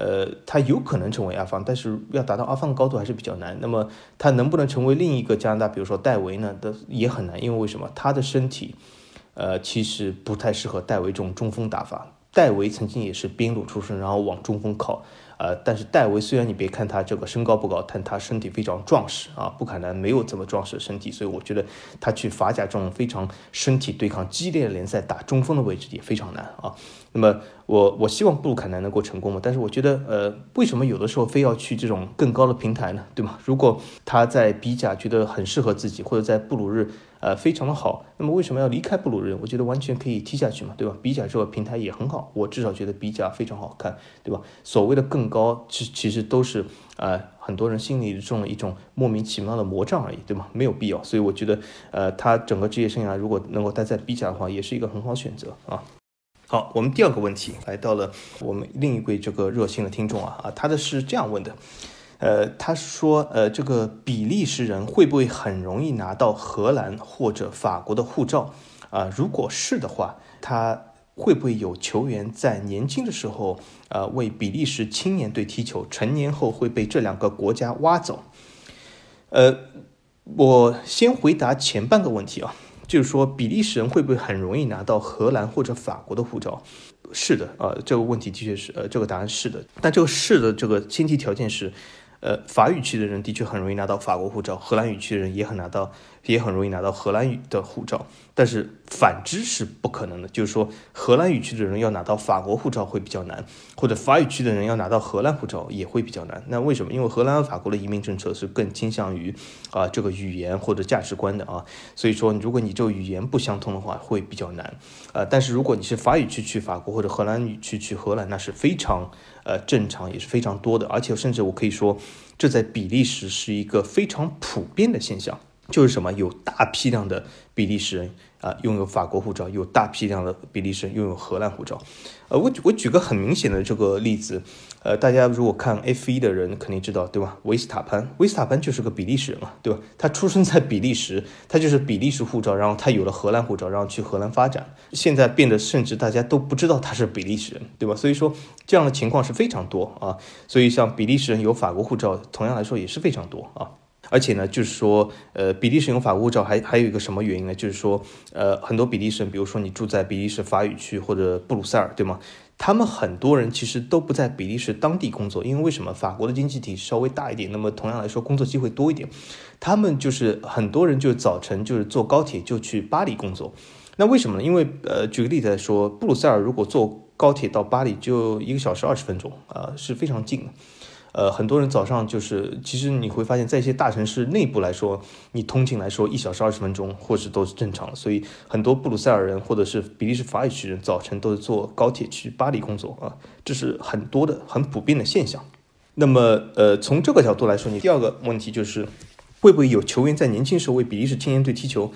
呃，他有可能成为阿方，但是要达到阿方的高度还是比较难。那么他能不能成为另一个加拿大，比如说戴维呢？的也很难，因为为什么？他的身体，呃，其实不太适合戴维这种中锋打法。戴维曾经也是边路出身，然后往中锋靠。呃，但是戴维虽然你别看他这个身高不高，但他身体非常壮实啊。不可能没有这么壮实的身体，所以我觉得他去法甲这种非常身体对抗激烈的联赛打中锋的位置也非常难啊。那么我我希望布鲁坎南能够成功嘛，但是我觉得，呃，为什么有的时候非要去这种更高的平台呢？对吗？如果他在比甲觉得很适合自己，或者在布鲁日，呃，非常的好，那么为什么要离开布鲁日？我觉得完全可以踢下去嘛，对吧？比甲这个平台也很好，我至少觉得比甲非常好看，对吧？所谓的更高，其其实都是，呃，很多人心里中的一种莫名其妙的魔障而已，对吗？没有必要。所以我觉得，呃，他整个职业生涯如果能够待在比甲的话，也是一个很好选择啊。好，我们第二个问题来到了我们另一位这个热心的听众啊啊，他的是这样问的，呃，他说，呃，这个比利时人会不会很容易拿到荷兰或者法国的护照啊？如果是的话，他会不会有球员在年轻的时候呃为比利时青年队踢球，成年后会被这两个国家挖走？呃，我先回答前半个问题啊。就是说，比利时人会不会很容易拿到荷兰或者法国的护照？是的，呃，这个问题的确是，呃，这个答案是的。但这个是的这个前提条件是。呃，法语区的人的确很容易拿到法国护照，荷兰语区的人也很拿到，也很容易拿到荷兰语的护照。但是反之是不可能的，就是说荷兰语区的人要拿到法国护照会比较难，或者法语区的人要拿到荷兰护照也会比较难。那为什么？因为荷兰和法国的移民政策是更倾向于啊这个语言或者价值观的啊，所以说如果你这语言不相通的话会比较难。呃，但是如果你是法语区去法国或者荷兰语区去荷兰，那是非常。呃，正常也是非常多的，而且甚至我可以说，这在比利时是一个非常普遍的现象，就是什么，有大批量的比利时人。啊，拥有法国护照，有大批量的比利时人拥有荷兰护照。呃，我我举个很明显的这个例子，呃，大家如果看 F 一的人肯定知道，对吧？维斯塔潘，维斯塔潘就是个比利时人嘛，对吧？他出生在比利时，他就是比利时护照，然后他有了荷兰护照，然后去荷兰发展，现在变得甚至大家都不知道他是比利时人，对吧？所以说这样的情况是非常多啊。所以像比利时人有法国护照，同样来说也是非常多啊。而且呢，就是说，呃，比利时用法国护照还还有一个什么原因呢？就是说，呃，很多比利时人，比如说你住在比利时法语区或者布鲁塞尔，对吗？他们很多人其实都不在比利时当地工作，因为为什么？法国的经济体稍微大一点，那么同样来说工作机会多一点。他们就是很多人就早晨就是坐高铁就去巴黎工作。那为什么呢？因为呃，举个例子来说，布鲁塞尔如果坐高铁到巴黎就一个小时二十分钟啊，是非常近的。呃，很多人早上就是，其实你会发现在一些大城市内部来说，你通勤来说一小时二十分钟，或是都是正常的。所以很多布鲁塞尔人或者是比利时法语区人早晨都是坐高铁去巴黎工作啊，这是很多的很普遍的现象。那么，呃，从这个角度来说，你第二个问题就是，会不会有球员在年轻时候为比利时青年队踢球，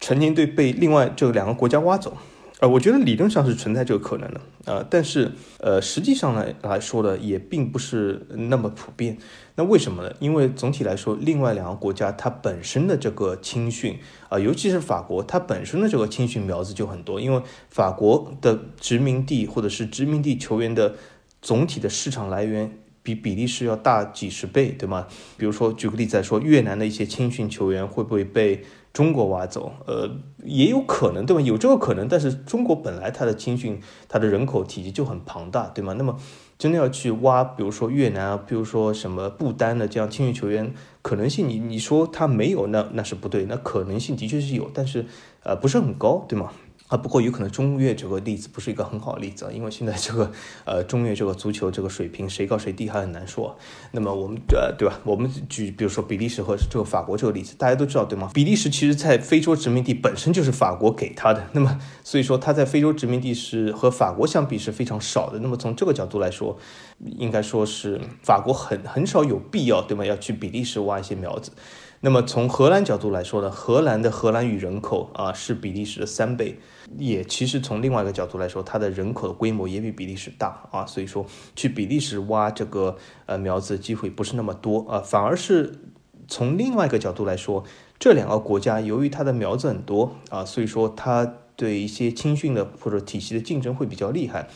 成年队被另外这两个国家挖走？呃，我觉得理论上是存在这个可能的，呃，但是呃，实际上来来说呢，也并不是那么普遍。那为什么呢？因为总体来说，另外两个国家它本身的这个青训啊，尤其是法国，它本身的这个青训苗子就很多。因为法国的殖民地或者是殖民地球员的总体的市场来源比比利时要大几十倍，对吗？比如说举个例子来说，越南的一些青训球员会不会被？中国挖走，呃，也有可能，对吧？有这个可能，但是中国本来它的青训，它的人口体积就很庞大，对吗？那么真的要去挖，比如说越南啊，比如说什么不丹的这样青训球员，可能性你你说他没有，那那是不对，那可能性的确是有，但是呃不是很高，对吗？啊，不过有可能中越这个例子不是一个很好的例子啊，因为现在这个呃中越这个足球这个水平谁高谁低还很难说。那么我们呃对吧？我们举比如说比利时和这个法国这个例子，大家都知道对吗？比利时其实在非洲殖民地本身就是法国给他的，那么所以说他在非洲殖民地是和法国相比是非常少的。那么从这个角度来说，应该说是法国很很少有必要对吗？要去比利时挖一些苗子。那么从荷兰角度来说呢，荷兰的荷兰语人口啊是比利时的三倍，也其实从另外一个角度来说，它的人口的规模也比比利时大啊，所以说去比利时挖这个呃苗子机会不是那么多啊，反而是从另外一个角度来说，这两个国家由于它的苗子很多啊，所以说它对一些青训的或者体系的竞争会比较厉害。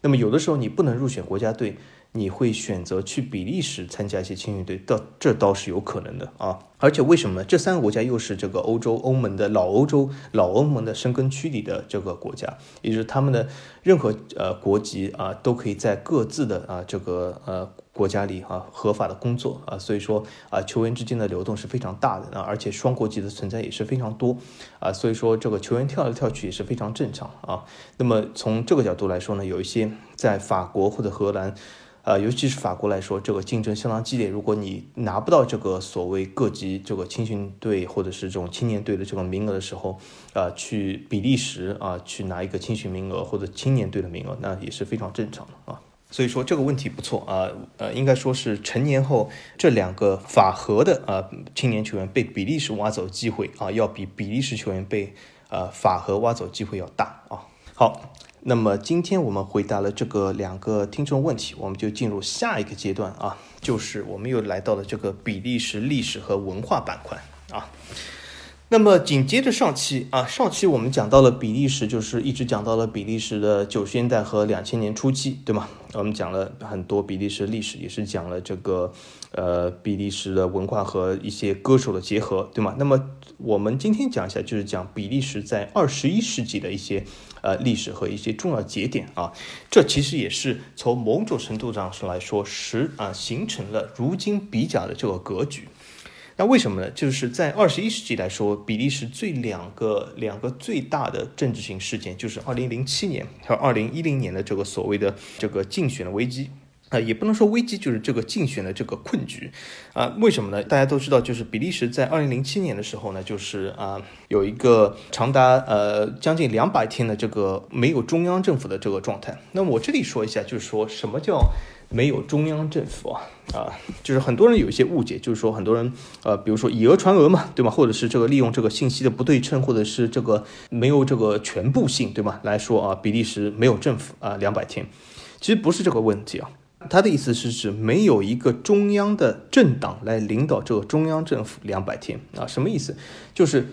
那么有的时候你不能入选国家队。你会选择去比利时参加一些青训队，倒这倒是有可能的啊。而且为什么呢？这三个国家又是这个欧洲欧盟的老欧洲老欧盟的生根区里的这个国家，也就是他们的任何呃国籍啊都可以在各自的啊这个呃国家里啊合法的工作啊，所以说啊球员之间的流动是非常大的啊，而且双国籍的存在也是非常多啊，所以说这个球员跳来跳去也是非常正常啊。那么从这个角度来说呢，有一些在法国或者荷兰。呃，尤其是法国来说，这个竞争相当激烈。如果你拿不到这个所谓各级这个青训队或者是这种青年队的这个名额的时候，啊，去比利时啊去拿一个青训名额或者青年队的名额，那也是非常正常的啊。所以说这个问题不错啊，呃，应该说是成年后这两个法和的啊青年球员被比利时挖走机会啊，要比比利时球员被呃法和挖走机会要大啊。好。那么今天我们回答了这个两个听众问题，我们就进入下一个阶段啊，就是我们又来到了这个比利时历史和文化板块啊。那么紧接着上期啊，上期我们讲到了比利时，就是一直讲到了比利时的九十年代和两千年初期，对吗？我们讲了很多比利时历史，也是讲了这个呃比利时的文化和一些歌手的结合，对吗？那么我们今天讲一下，就是讲比利时在二十一世纪的一些呃历史和一些重要节点啊，这其实也是从某种程度上说来说，实啊形成了如今比较的这个格局。那为什么呢？就是在二十一世纪来说，比利时最两个两个最大的政治性事件，就是二零零七年和二零一零年的这个所谓的这个竞选的危机啊，也不能说危机，就是这个竞选的这个困局啊。为什么呢？大家都知道，就是比利时在二零零七年的时候呢，就是啊有一个长达呃将近两百天的这个没有中央政府的这个状态。那我这里说一下，就是说什么叫？没有中央政府啊，啊，就是很多人有一些误解，就是说很多人，呃，比如说以讹传讹嘛，对吧？或者是这个利用这个信息的不对称，或者是这个没有这个全部性，对吗？来说啊，比利时没有政府啊，两百天，其实不是这个问题啊，他的意思是指没有一个中央的政党来领导这个中央政府两百天啊，什么意思？就是。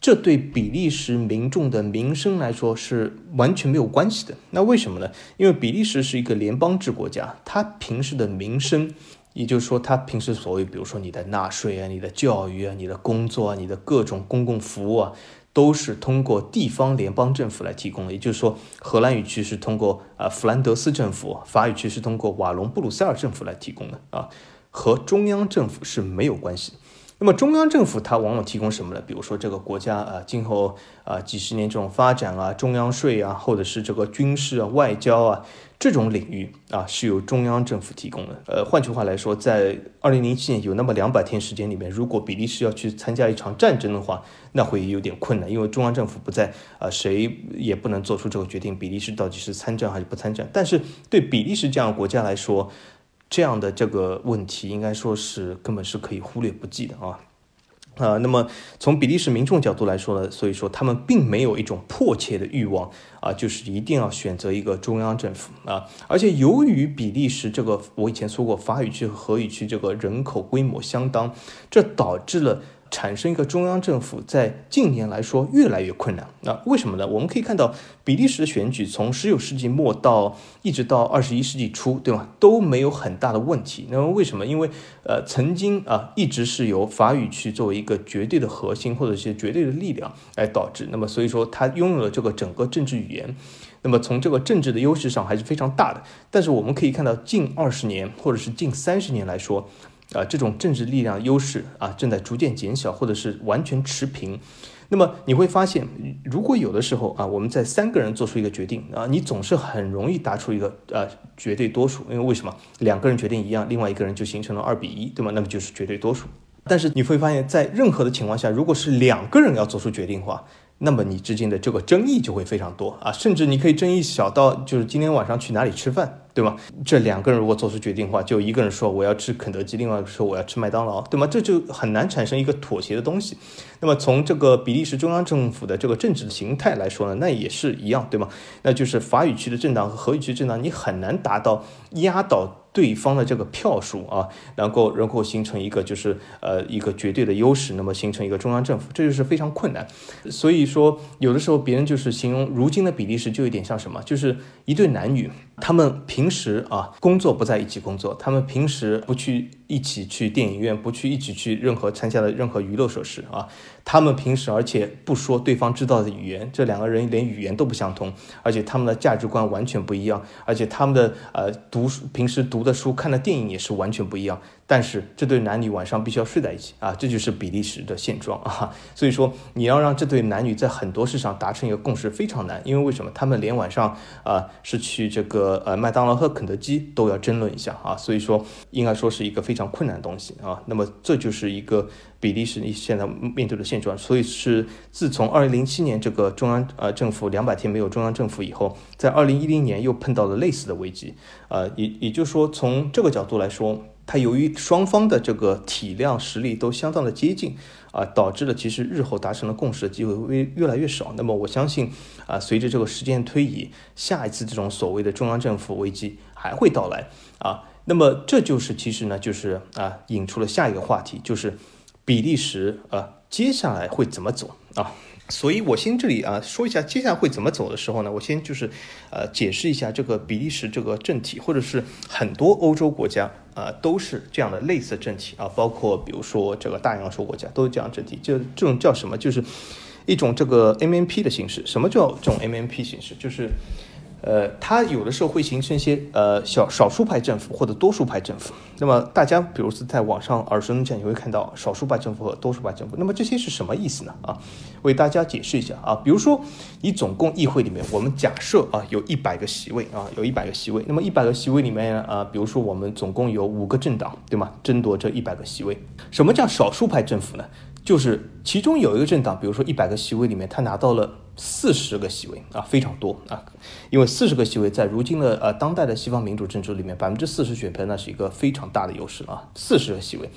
这对比利时民众的民生来说是完全没有关系的。那为什么呢？因为比利时是一个联邦制国家，它平时的民生，也就是说，它平时所谓，比如说你的纳税啊、你的教育啊、你的工作啊、你的各种公共服务啊，都是通过地方联邦政府来提供的。也就是说，荷兰语区是通过啊弗兰德斯政府，法语区是通过瓦隆布鲁塞尔政府来提供的啊，和中央政府是没有关系。那么中央政府它往往提供什么呢？比如说这个国家啊，今后啊几十年这种发展啊，中央税啊，或者是这个军事啊、外交啊这种领域啊，是由中央政府提供的。呃，换句话来说，在二零零七年有那么两百天时间里面，如果比利时要去参加一场战争的话，那会有点困难，因为中央政府不在啊，谁也不能做出这个决定，比利时到底是参战还是不参战。但是对比利时这样的国家来说，这样的这个问题应该说是根本是可以忽略不计的啊，啊，那么从比利时民众角度来说呢，所以说他们并没有一种迫切的欲望啊，就是一定要选择一个中央政府啊，而且由于比利时这个我以前说过法语区和荷语区这个人口规模相当，这导致了。产生一个中央政府，在近年来说越来越困难。那为什么呢？我们可以看到，比利时的选举从十九世纪末到一直到二十一世纪初，对吗？都没有很大的问题。那么为什么？因为呃，曾经啊，一直是由法语区作为一个绝对的核心或者是绝对的力量来导致。那么所以说，它拥有了这个整个政治语言。那么从这个政治的优势上还是非常大的。但是我们可以看到，近二十年或者是近三十年来说。啊，这种政治力量优势啊，正在逐渐减小，或者是完全持平。那么你会发现，如果有的时候啊，我们在三个人做出一个决定啊，你总是很容易答出一个呃绝对多数，因为为什么？两个人决定一样，另外一个人就形成了二比一，对吗？那么就是绝对多数。但是你会发现在任何的情况下，如果是两个人要做出决定的话，那么你之间的这个争议就会非常多啊，甚至你可以争议小到就是今天晚上去哪里吃饭。对吗？这两个人如果做出决定的话，就一个人说我要吃肯德基，另外一个说我要吃麦当劳，对吗？这就很难产生一个妥协的东西。那么从这个比利时中央政府的这个政治形态来说呢，那也是一样，对吗？那就是法语区的政党和荷语区政党，你很难达到压倒对方的这个票数啊，能够能够形成一个就是呃一个绝对的优势，那么形成一个中央政府，这就是非常困难。所以说，有的时候别人就是形容如今的比利时就有点像什么，就是一对男女。他们平时啊工作不在一起工作，他们平时不去一起去电影院，不去一起去任何参加的任何娱乐设施啊。他们平时而且不说对方知道的语言，这两个人连语言都不相通，而且他们的价值观完全不一样，而且他们的呃读书平时读的书、看的电影也是完全不一样。但是这对男女晚上必须要睡在一起啊，这就是比利时的现状啊。所以说你要让这对男女在很多事上达成一个共识非常难，因为为什么？他们连晚上啊是去这个呃麦当劳和肯德基都要争论一下啊，所以说应该说是一个非常困难的东西啊。那么这就是一个。比利时现在面对的现状，所以是自从二零零七年这个中央呃政府两百天没有中央政府以后，在二零一零年又碰到了类似的危机，呃，也也就是说从这个角度来说，它由于双方的这个体量实力都相当的接近，啊，导致了其实日后达成了共识的机会会越来越少。那么我相信啊，随着这个时间推移，下一次这种所谓的中央政府危机还会到来啊。那么这就是其实呢，就是啊引出了下一个话题，就是。比利时啊，接下来会怎么走啊？所以我先这里啊说一下接下来会怎么走的时候呢，我先就是呃解释一下这个比利时这个政体，或者是很多欧洲国家啊都是这样的类似政体啊，包括比如说这个大洋洲国家都是这样政体，就这种叫什么？就是一种这个 MMP 的形式。什么叫这种 MMP 形式？就是。呃，它有的时候会形成一些呃小少数派政府或者多数派政府。那么大家比如是在网上耳熟能详，你会看到少数派政府和多数派政府。那么这些是什么意思呢？啊，为大家解释一下啊。比如说，你总共议会里面，我们假设啊有一百个席位啊，有一百个席位。那么一百个席位里面啊，比如说我们总共有五个政党，对吗？争夺这一百个席位。什么叫少数派政府呢？就是其中有一个政党，比如说一百个席位里面，他拿到了四十个席位啊，非常多啊，因为四十个席位在如今的呃当代的西方民主政治里面，百分之四十选票那是一个非常大的优势啊，四十个席位。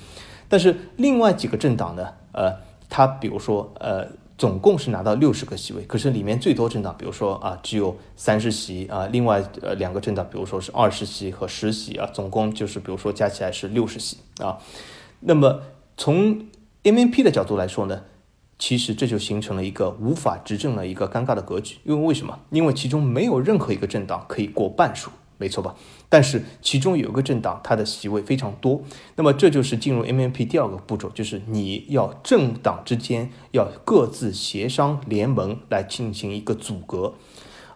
但是另外几个政党呢，呃，他比如说呃，总共是拿到六十个席位，可是里面最多政党，比如说啊，只有三十席啊，另外呃两个政党，比如说是二十席和十席啊，总共就是比如说加起来是六十席啊，那么从 M N P 的角度来说呢，其实这就形成了一个无法执政的一个尴尬的格局。因为为什么？因为其中没有任何一个政党可以过半数，没错吧？但是其中有一个政党，它的席位非常多。那么这就是进入 MMP 第二个步骤，就是你要政党之间要各自协商联盟来进行一个阻隔。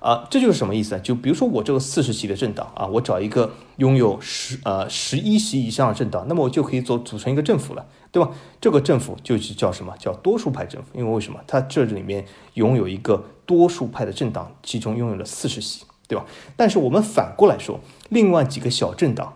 啊，这就是什么意思呢？就比如说我这个四十席的政党啊，我找一个拥有十呃十一席以上的政党，那么我就可以组组成一个政府了，对吧？这个政府就是叫什么叫多数派政府？因为为什么？它这里面拥有一个多数派的政党，其中拥有了四十席，对吧？但是我们反过来说，另外几个小政党，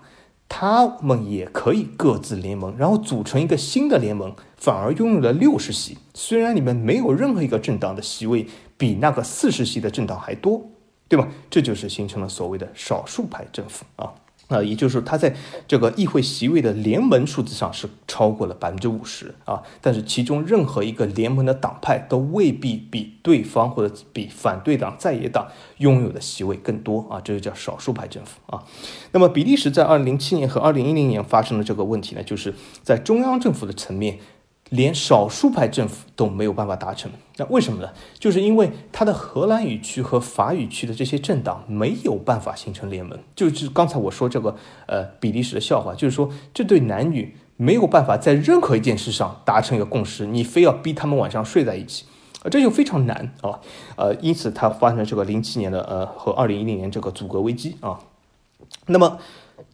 他们也可以各自联盟，然后组成一个新的联盟，反而拥有了六十席。虽然里面没有任何一个政党的席位。比那个四十席的政党还多，对吧？这就是形成了所谓的少数派政府啊，那，也就是说，它在这个议会席位的联盟数字上是超过了百分之五十啊，但是其中任何一个联盟的党派都未必比对方或者比反对党在野党拥有的席位更多啊，这就叫少数派政府啊。那么，比利时在二零零七年和二零一零年发生的这个问题呢，就是在中央政府的层面。连少数派政府都没有办法达成，那为什么呢？就是因为他的荷兰语区和法语区的这些政党没有办法形成联盟。就是刚才我说这个呃比利时的笑话，就是说这对男女没有办法在任何一件事上达成一个共识，你非要逼他们晚上睡在一起，啊，这就非常难啊，呃，因此它发生了这个零七年的呃和二零一零年这个阻隔危机啊。那么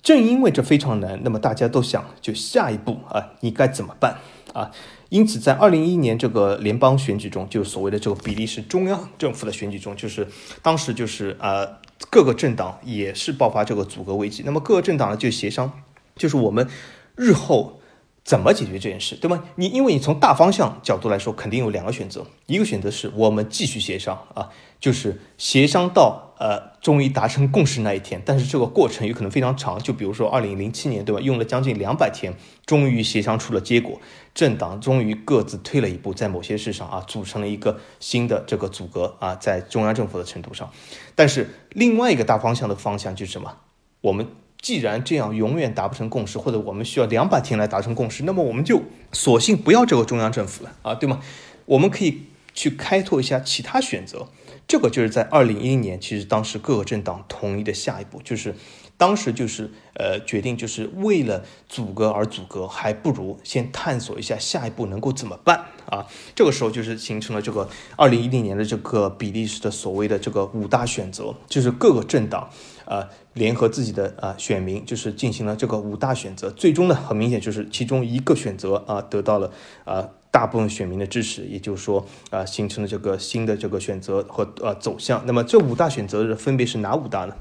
正因为这非常难，那么大家都想就下一步啊，你该怎么办？啊，因此在二零一一年这个联邦选举中，就所谓的这个比利时中央政府的选举中，就是当时就是啊，各个政党也是爆发这个阻隔危机。那么各个政党呢就协商，就是我们日后怎么解决这件事，对吗？你因为你从大方向角度来说，肯定有两个选择，一个选择是我们继续协商啊，就是协商到。呃，终于达成共识那一天，但是这个过程有可能非常长。就比如说二零零七年，对吧？用了将近两百天，终于协商出了结果，政党终于各自退了一步，在某些事上啊，组成了一个新的这个组阁啊，在中央政府的程度上。但是另外一个大方向的方向就是什么？我们既然这样永远达不成共识，或者我们需要两百天来达成共识，那么我们就索性不要这个中央政府了啊，对吗？我们可以去开拓一下其他选择。这个就是在二零一零年，其实当时各个政党统一的下一步，就是当时就是呃决定，就是为了阻隔而阻隔，还不如先探索一下下一步能够怎么办啊。这个时候就是形成了这个二零一零年的这个比利时的所谓的这个五大选择，就是各个政党啊联合自己的啊选民，就是进行了这个五大选择，最终呢很明显就是其中一个选择啊得到了啊。大部分选民的支持，也就是说，啊，形成了这个新的这个选择和呃走向。那么这五大选择分别是哪五大呢？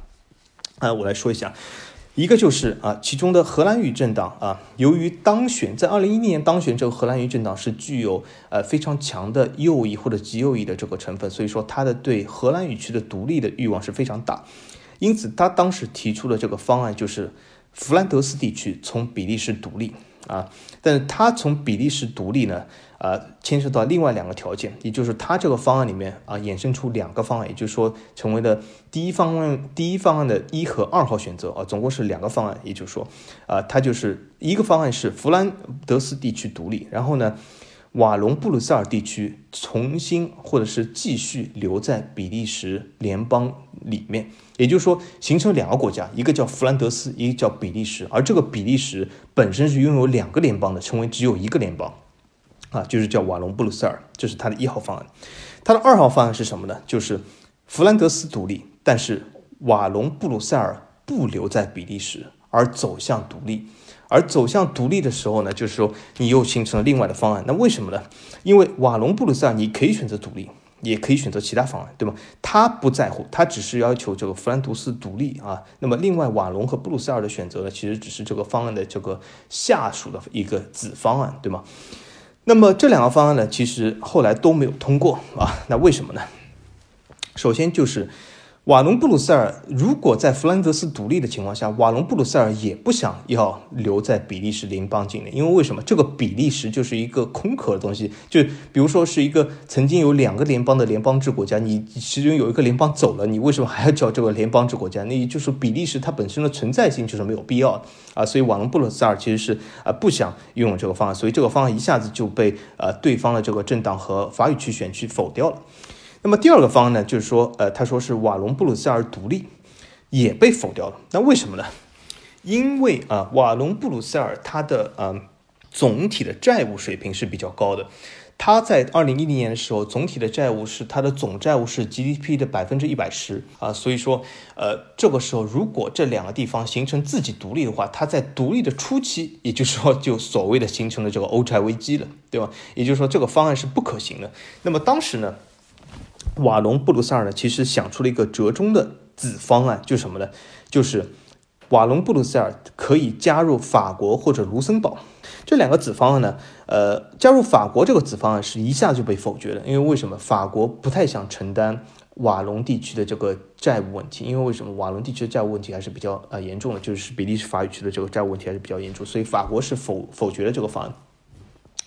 啊，我来说一下，一个就是啊，其中的荷兰语政党啊，由于当选在二零一零年当选这个荷兰语政党是具有呃非常强的右翼或者极右翼的这个成分，所以说他的对荷兰语区的独立的欲望是非常大，因此他当时提出的这个方案就是弗兰德斯地区从比利时独立啊，但是他从比利时独立呢？呃，牵涉到另外两个条件，也就是他这个方案里面啊，衍生出两个方案，也就是说，成为了第一方案第一方案的一和二号选择啊，总共是两个方案，也就是说，啊，它就是一个方案是弗兰德斯地区独立，然后呢，瓦隆布鲁塞尔地区重新或者是继续留在比利时联邦里面，也就是说，形成两个国家，一个叫弗兰德斯，一个叫比利时，而这个比利时本身是拥有两个联邦的，成为只有一个联邦。啊，就是叫瓦隆布鲁塞尔，这是他的一号方案。他的二号方案是什么呢？就是弗兰德斯独立，但是瓦隆布鲁塞尔不留在比利时，而走向独立。而走向独立的时候呢，就是说你又形成了另外的方案。那为什么呢？因为瓦隆布鲁塞尔你可以选择独立，也可以选择其他方案，对吗？他不在乎，他只是要求这个弗兰德斯独立啊。那么另外瓦隆和布鲁塞尔的选择呢，其实只是这个方案的这个下属的一个子方案，对吗？那么这两个方案呢，其实后来都没有通过啊。那为什么呢？首先就是瓦隆布鲁塞尔如果在弗兰德斯独立的情况下，瓦隆布鲁塞尔也不想要留在比利时联邦境内，因为为什么？这个比利时就是一个空壳的东西，就比如说是一个曾经有两个联邦的联邦制国家，你其中有一个联邦走了，你为什么还要叫这个联邦制国家？那也就是比利时它本身的存在性就是没有必要。啊，所以瓦隆布鲁塞尔其实是啊不想拥有这个方案，所以这个方案一下子就被呃对方的这个政党和法语区选区否掉了。那么第二个方案呢，就是说呃他说是瓦隆布鲁塞尔独立，也被否掉了。那为什么呢？因为啊瓦隆布鲁塞尔它的呃总体的债务水平是比较高的。它在二零一零年的时候，总体的债务是它的总债务是 GDP 的百分之一百十啊，所以说，呃，这个时候如果这两个地方形成自己独立的话，它在独立的初期，也就是说，就所谓的形成了这个欧债危机了，对吧？也就是说，这个方案是不可行的。那么当时呢，瓦隆布鲁塞尔呢，其实想出了一个折中的子方案，就是什么呢？就是瓦隆布鲁塞尔可以加入法国或者卢森堡。这两个子方案呢，呃，加入法国这个子方案是一下就被否决了，因为为什么？法国不太想承担瓦隆地区的这个债务问题，因为为什么？瓦隆地区的债务问题还是比较呃严重的，就是比利时法语区的这个债务问题还是比较严重，所以法国是否否决了这个方案，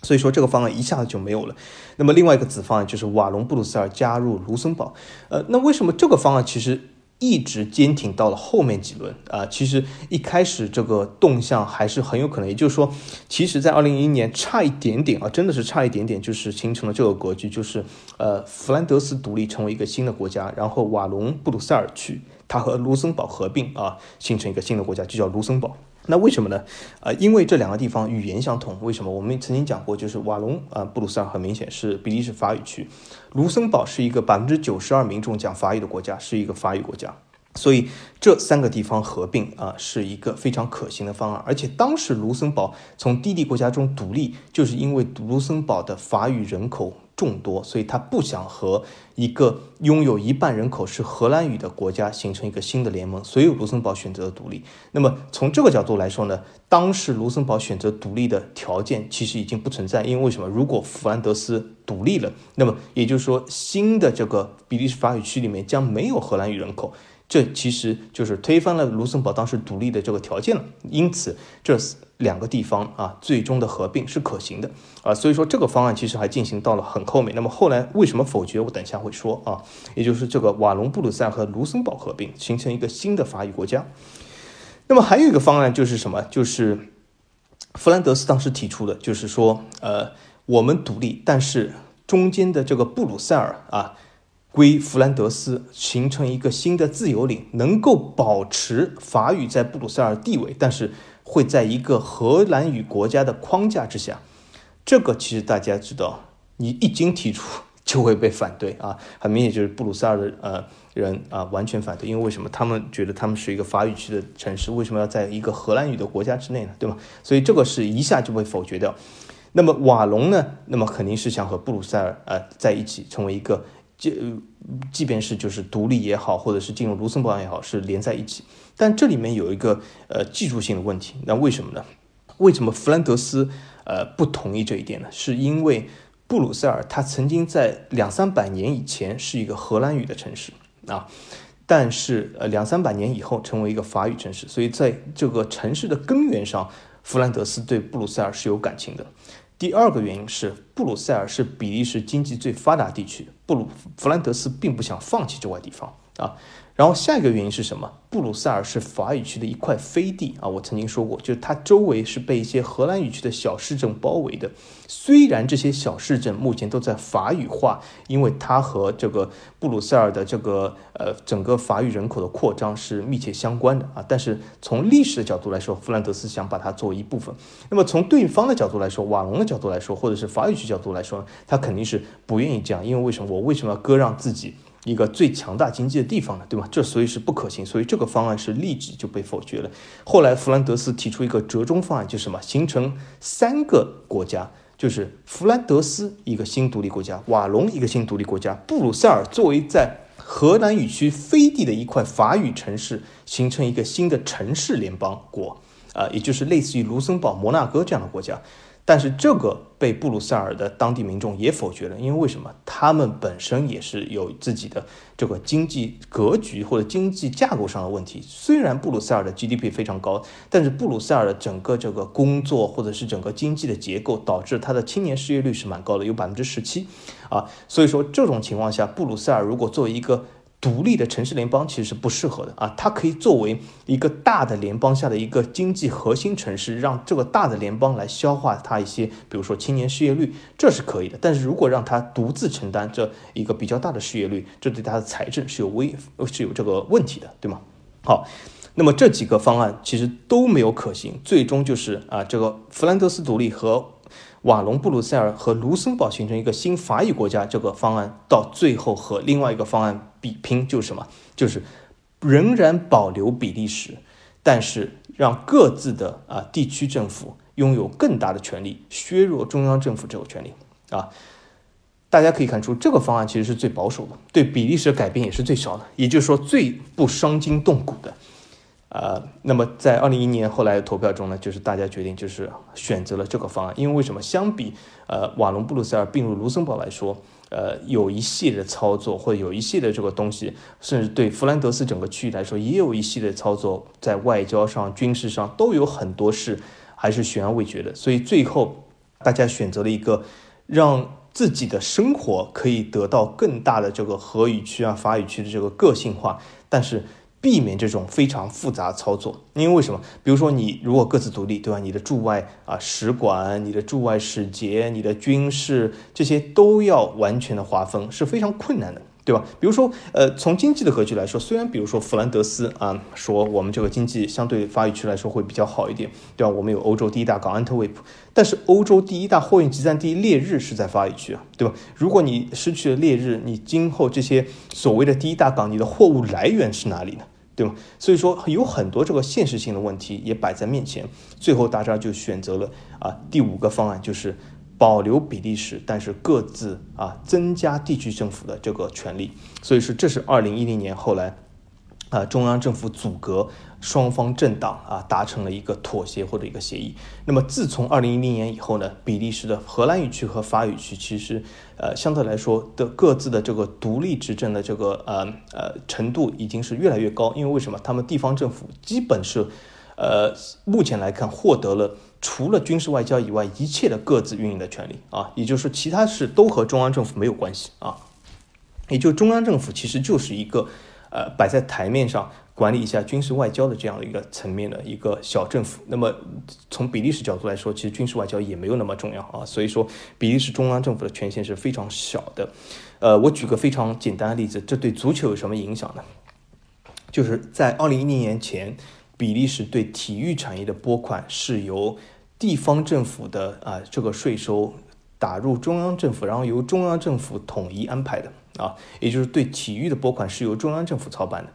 所以说这个方案一下子就没有了。那么另外一个子方案就是瓦隆布鲁塞尔加入卢森堡，呃，那为什么这个方案其实？一直坚挺到了后面几轮啊，其实一开始这个动向还是很有可能，也就是说，其实，在二零一一年差一点点啊，真的是差一点点，就是形成了这个格局，就是呃，弗兰德斯独立成为一个新的国家，然后瓦隆布鲁塞尔区它和卢森堡合并啊，形成一个新的国家，就叫卢森堡。那为什么呢？呃，因为这两个地方语言相同。为什么？我们曾经讲过，就是瓦隆啊，布鲁塞尔很明显是比利时法语区，卢森堡是一个百分之九十二民众讲法语的国家，是一个法语国家，所以这三个地方合并啊，是一个非常可行的方案。而且当时卢森堡从低地国家中独立，就是因为卢森堡的法语人口。众多，所以他不想和一个拥有一半人口是荷兰语的国家形成一个新的联盟，所以卢森堡选择了独立。那么从这个角度来说呢，当时卢森堡选择独立的条件其实已经不存在，因为为什么？如果弗兰德斯独立了，那么也就是说新的这个比利时法语区里面将没有荷兰语人口。这其实就是推翻了卢森堡当时独立的这个条件了，因此这两个地方啊最终的合并是可行的啊，所以说这个方案其实还进行到了很后面。那么后来为什么否决？我等一下会说啊，也就是这个瓦隆布鲁塞尔和卢森堡合并，形成一个新的法语国家。那么还有一个方案就是什么？就是弗兰德斯当时提出的，就是说呃我们独立，但是中间的这个布鲁塞尔啊。归弗兰德斯，形成一个新的自由领，能够保持法语在布鲁塞尔地位，但是会在一个荷兰语国家的框架之下。这个其实大家知道，你一经提出 就会被反对啊，很明显就是布鲁塞尔的呃人啊完全反对，因为为什么？他们觉得他们是一个法语区的城市，为什么要在一个荷兰语的国家之内呢？对吗？所以这个是一下就被否决掉。那么瓦隆呢？那么肯定是想和布鲁塞尔呃在一起，成为一个，即即便是就是独立也好，或者是进入卢森堡也好，是连在一起。但这里面有一个呃技术性的问题，那为什么呢？为什么弗兰德斯呃不同意这一点呢？是因为布鲁塞尔它曾经在两三百年以前是一个荷兰语的城市啊，但是呃两三百年以后成为一个法语城市，所以在这个城市的根源上。弗兰德斯对布鲁塞尔是有感情的。第二个原因是，布鲁塞尔是比利时经济最发达地区，布鲁弗兰德斯并不想放弃这块地方。啊。然后下一个原因是什么？布鲁塞尔是法语区的一块飞地啊，我曾经说过，就是它周围是被一些荷兰语区的小市镇包围的。虽然这些小市镇目前都在法语化，因为它和这个布鲁塞尔的这个呃整个法语人口的扩张是密切相关的啊，但是从历史的角度来说，弗兰德斯想把它作为一部分。那么从对方的角度来说，瓦隆的角度来说，或者是法语区角度来说，他肯定是不愿意这样，因为为什么？我为什么要割让自己？一个最强大经济的地方呢，对吧？这所以是不可行，所以这个方案是立即就被否决了。后来弗兰德斯提出一个折中方案，就是什么？形成三个国家，就是弗兰德斯一个新独立国家，瓦隆一个新独立国家，布鲁塞尔作为在荷兰语区飞地的一块法语城市，形成一个新的城市联邦国，啊，也就是类似于卢森堡、摩纳哥这样的国家。但是这个被布鲁塞尔的当地民众也否决了，因为为什么？他们本身也是有自己的这个经济格局或者经济架构上的问题。虽然布鲁塞尔的 GDP 非常高，但是布鲁塞尔的整个这个工作或者是整个经济的结构，导致它的青年失业率是蛮高的，有百分之十七啊。所以说这种情况下，布鲁塞尔如果作为一个独立的城市联邦其实是不适合的啊，它可以作为一个大的联邦下的一个经济核心城市，让这个大的联邦来消化它一些，比如说青年失业率，这是可以的。但是如果让它独自承担这一个比较大的失业率，这对它的财政是有危是有这个问题的，对吗？好，那么这几个方案其实都没有可行，最终就是啊，这个弗兰德斯独立和。瓦隆、布鲁塞尔和卢森堡形成一个新法语国家，这个方案到最后和另外一个方案比拼，就是什么？就是仍然保留比利时，但是让各自的啊地区政府拥有更大的权利，削弱中央政府这个权利啊。大家可以看出，这个方案其实是最保守的，对比利时的改变也是最少的，也就是说最不伤筋动骨的。呃，那么在二零一一年后来的投票中呢，就是大家决定就是选择了这个方案，因为为什么？相比呃瓦隆布鲁塞尔并入卢森堡来说，呃有一系列的操作或者有一系列这个东西，甚至对弗兰德斯整个区域来说也有一系列操作，在外交上、军事上都有很多事还是悬而未决的，所以最后大家选择了一个让自己的生活可以得到更大的这个荷语区啊、法语区的这个个性化，但是。避免这种非常复杂操作，因为为什么？比如说你如果各自独立，对吧？你的驻外啊使馆、你的驻外使节、你的军事这些都要完全的划分，是非常困难的。对吧？比如说，呃，从经济的格局来说，虽然比如说弗兰德斯啊，说我们这个经济相对发育区来说会比较好一点，对吧？我们有欧洲第一大港安特卫普，但是欧洲第一大货运集散地烈日是在发育区啊，对吧？如果你失去了烈日，你今后这些所谓的第一大港，你的货物来源是哪里呢？对吗？所以说有很多这个现实性的问题也摆在面前，最后大家就选择了啊第五个方案，就是。保留比利时，但是各自啊增加地区政府的这个权利，所以说这是二零一零年后来啊中央政府阻隔双方政党啊达成了一个妥协或者一个协议。那么自从二零一零年以后呢，比利时的荷兰语区和法语区其实呃相对来说的各自的这个独立执政的这个呃呃程度已经是越来越高，因为为什么？他们地方政府基本是呃目前来看获得了。除了军事外交以外，一切的各自运营的权利啊，也就是说，其他事都和中央政府没有关系啊。也就中央政府其实就是一个，呃，摆在台面上管理一下军事外交的这样的一个层面的一个小政府。那么从比利时角度来说，其实军事外交也没有那么重要啊。所以说，比利时中央政府的权限是非常小的。呃，我举个非常简单的例子，这对足球有什么影响呢？就是在二零一零年前，比利时对体育产业的拨款是由地方政府的啊这个税收打入中央政府，然后由中央政府统一安排的啊，也就是对体育的拨款是由中央政府操办的。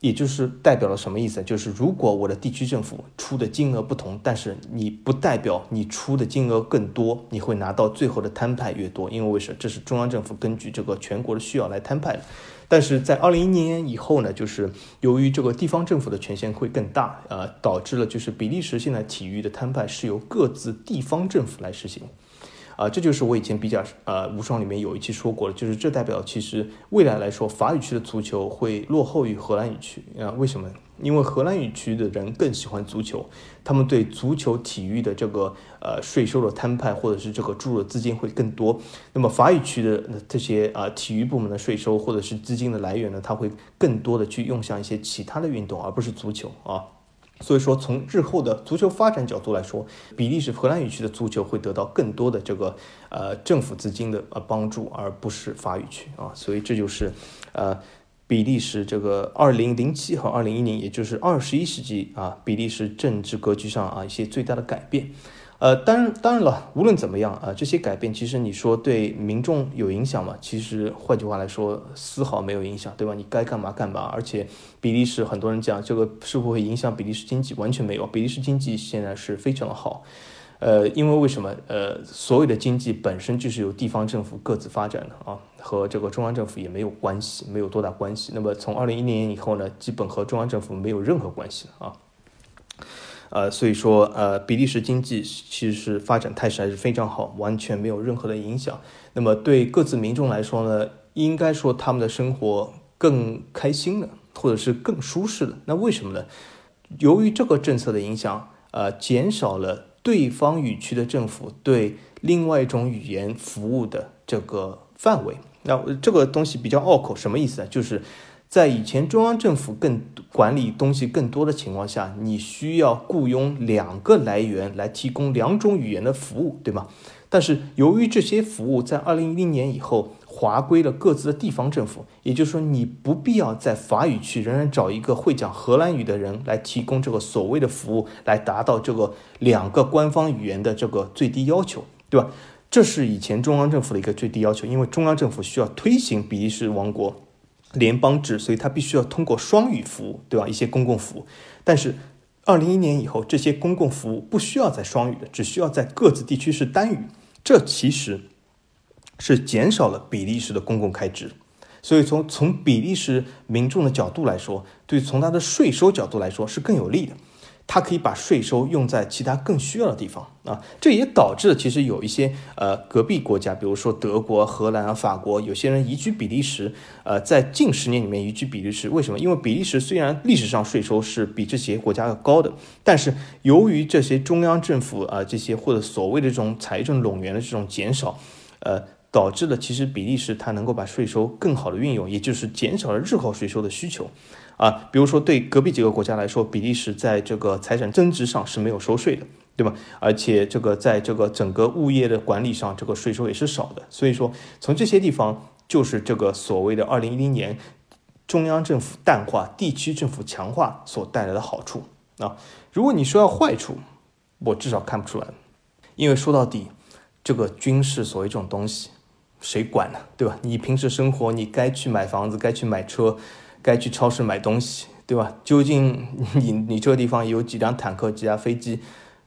也就是代表了什么意思？就是如果我的地区政府出的金额不同，但是你不代表你出的金额更多，你会拿到最后的摊派越多。因为为什么？这是中央政府根据这个全国的需要来摊派的。但是在二零一零年以后呢，就是由于这个地方政府的权限会更大，呃，导致了就是比利时现在体育的摊派是由各自地方政府来实行。啊，这就是我以前比较呃无双里面有一期说过的，就是这代表其实未来来说，法语区的足球会落后于荷兰语区啊？为什么？因为荷兰语区的人更喜欢足球，他们对足球体育的这个呃税收的摊派或者是这个注入的资金会更多。那么法语区的这些啊体育部门的税收或者是资金的来源呢，它会更多的去用向一些其他的运动，而不是足球啊。所以说，从日后的足球发展角度来说，比利时荷兰语区的足球会得到更多的这个呃政府资金的呃帮助，而不是法语区啊。所以这就是呃比利时这个二零零七和二零一零，也就是二十一世纪啊比利时政治格局上啊一些最大的改变。呃，当然，当然了，无论怎么样啊，这些改变其实你说对民众有影响吗？其实换句话来说，丝毫没有影响，对吧？你该干嘛干嘛。而且比利时很多人讲这个是不会影响比利时经济？完全没有，比利时经济现在是非常的好。呃，因为为什么？呃，所有的经济本身就是由地方政府各自发展的啊，和这个中央政府也没有关系，没有多大关系。那么从二零一零年以后呢，基本和中央政府没有任何关系了啊。呃，所以说，呃，比利时经济其实是发展态势还是非常好，完全没有任何的影响。那么对各自民众来说呢，应该说他们的生活更开心了，或者是更舒适了。那为什么呢？由于这个政策的影响，呃，减少了对方语区的政府对另外一种语言服务的这个范围。那这个东西比较拗口，什么意思呢？就是。在以前中央政府更管理东西更多的情况下，你需要雇佣两个来源来提供两种语言的服务，对吗？但是由于这些服务在二零一零年以后划归了各自的地方政府，也就是说你不必要在法语区仍然找一个会讲荷兰语的人来提供这个所谓的服务，来达到这个两个官方语言的这个最低要求，对吧？这是以前中央政府的一个最低要求，因为中央政府需要推行比利时王国。联邦制，所以它必须要通过双语服务，对吧？一些公共服务，但是二零一年以后，这些公共服务不需要在双语的，只需要在各自地区是单语。这其实是减少了比利时的公共开支，所以从从比利时民众的角度来说，对从他的税收角度来说是更有利的。他可以把税收用在其他更需要的地方啊，这也导致了其实有一些呃隔壁国家，比如说德国、荷兰啊、法国，有些人移居比利时，呃，在近十年里面移居比利时，为什么？因为比利时虽然历史上税收是比这些国家要高的，但是由于这些中央政府啊这些或者所谓的这种财政冗员的这种减少，呃，导致了其实比利时它能够把税收更好的运用，也就是减少了日后税收的需求。啊，比如说对隔壁几个国家来说，比利时在这个财产增值上是没有收税的，对吧？而且这个在这个整个物业的管理上，这个税收也是少的。所以说，从这些地方就是这个所谓的二零一零年中央政府淡化、地区政府强化所带来的好处啊。如果你说要坏处，我至少看不出来，因为说到底，这个军事所谓这种东西，谁管呢？对吧？你平时生活，你该去买房子，该去买车。该去超市买东西，对吧？究竟你你这个地方有几辆坦克、几架飞机，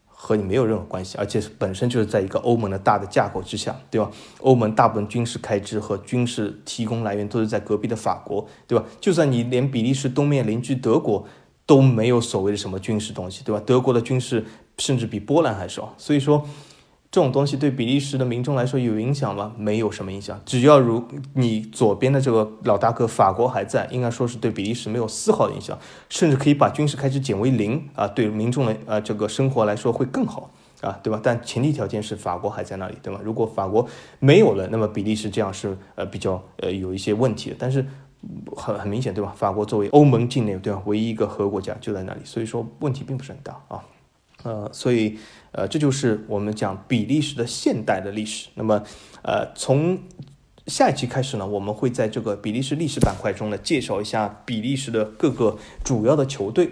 和你没有任何关系，而且本身就是在一个欧盟的大的架构之下，对吧？欧盟大部分军事开支和军事提供来源都是在隔壁的法国，对吧？就算你连比利时东面邻居德国都没有所谓的什么军事东西，对吧？德国的军事甚至比波兰还少，所以说。这种东西对比利时的民众来说有影响吗？没有什么影响。只要如你左边的这个老大哥法国还在，应该说是对比利时没有丝毫影响，甚至可以把军事开支减为零啊，对民众的呃这个生活来说会更好啊，对吧？但前提条件是法国还在那里，对吧？如果法国没有了，那么比利时这样是呃比较呃有一些问题的。但是很很明显，对吧？法国作为欧盟境内对吧唯一一个核国家就在那里，所以说问题并不是很大啊。呃，所以呃，这就是我们讲比利时的现代的历史。那么呃，从下一期开始呢，我们会在这个比利时历史板块中呢，介绍一下比利时的各个主要的球队。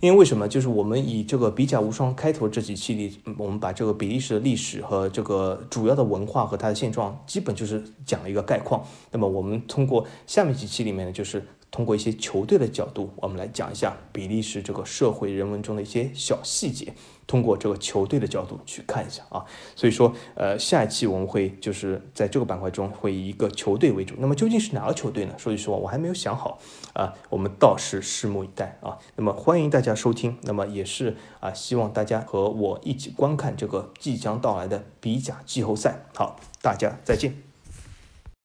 因为为什么？就是我们以这个比甲无双开头这几期里，我们把这个比利时的历史和这个主要的文化和它的现状，基本就是讲了一个概况。那么我们通过下面几期里面呢，就是通过一些球队的角度，我们来讲一下比利时这个社会人文中的一些小细节。通过这个球队的角度去看一下啊，所以说，呃，下一期我们会就是在这个板块中会以一个球队为主。那么究竟是哪个球队呢？说句实话，我还没有想好啊，我们倒是拭目以待啊。那么欢迎大家收听，那么也是啊，希望大家和我一起观看这个即将到来的比甲季后赛。好，大家再见。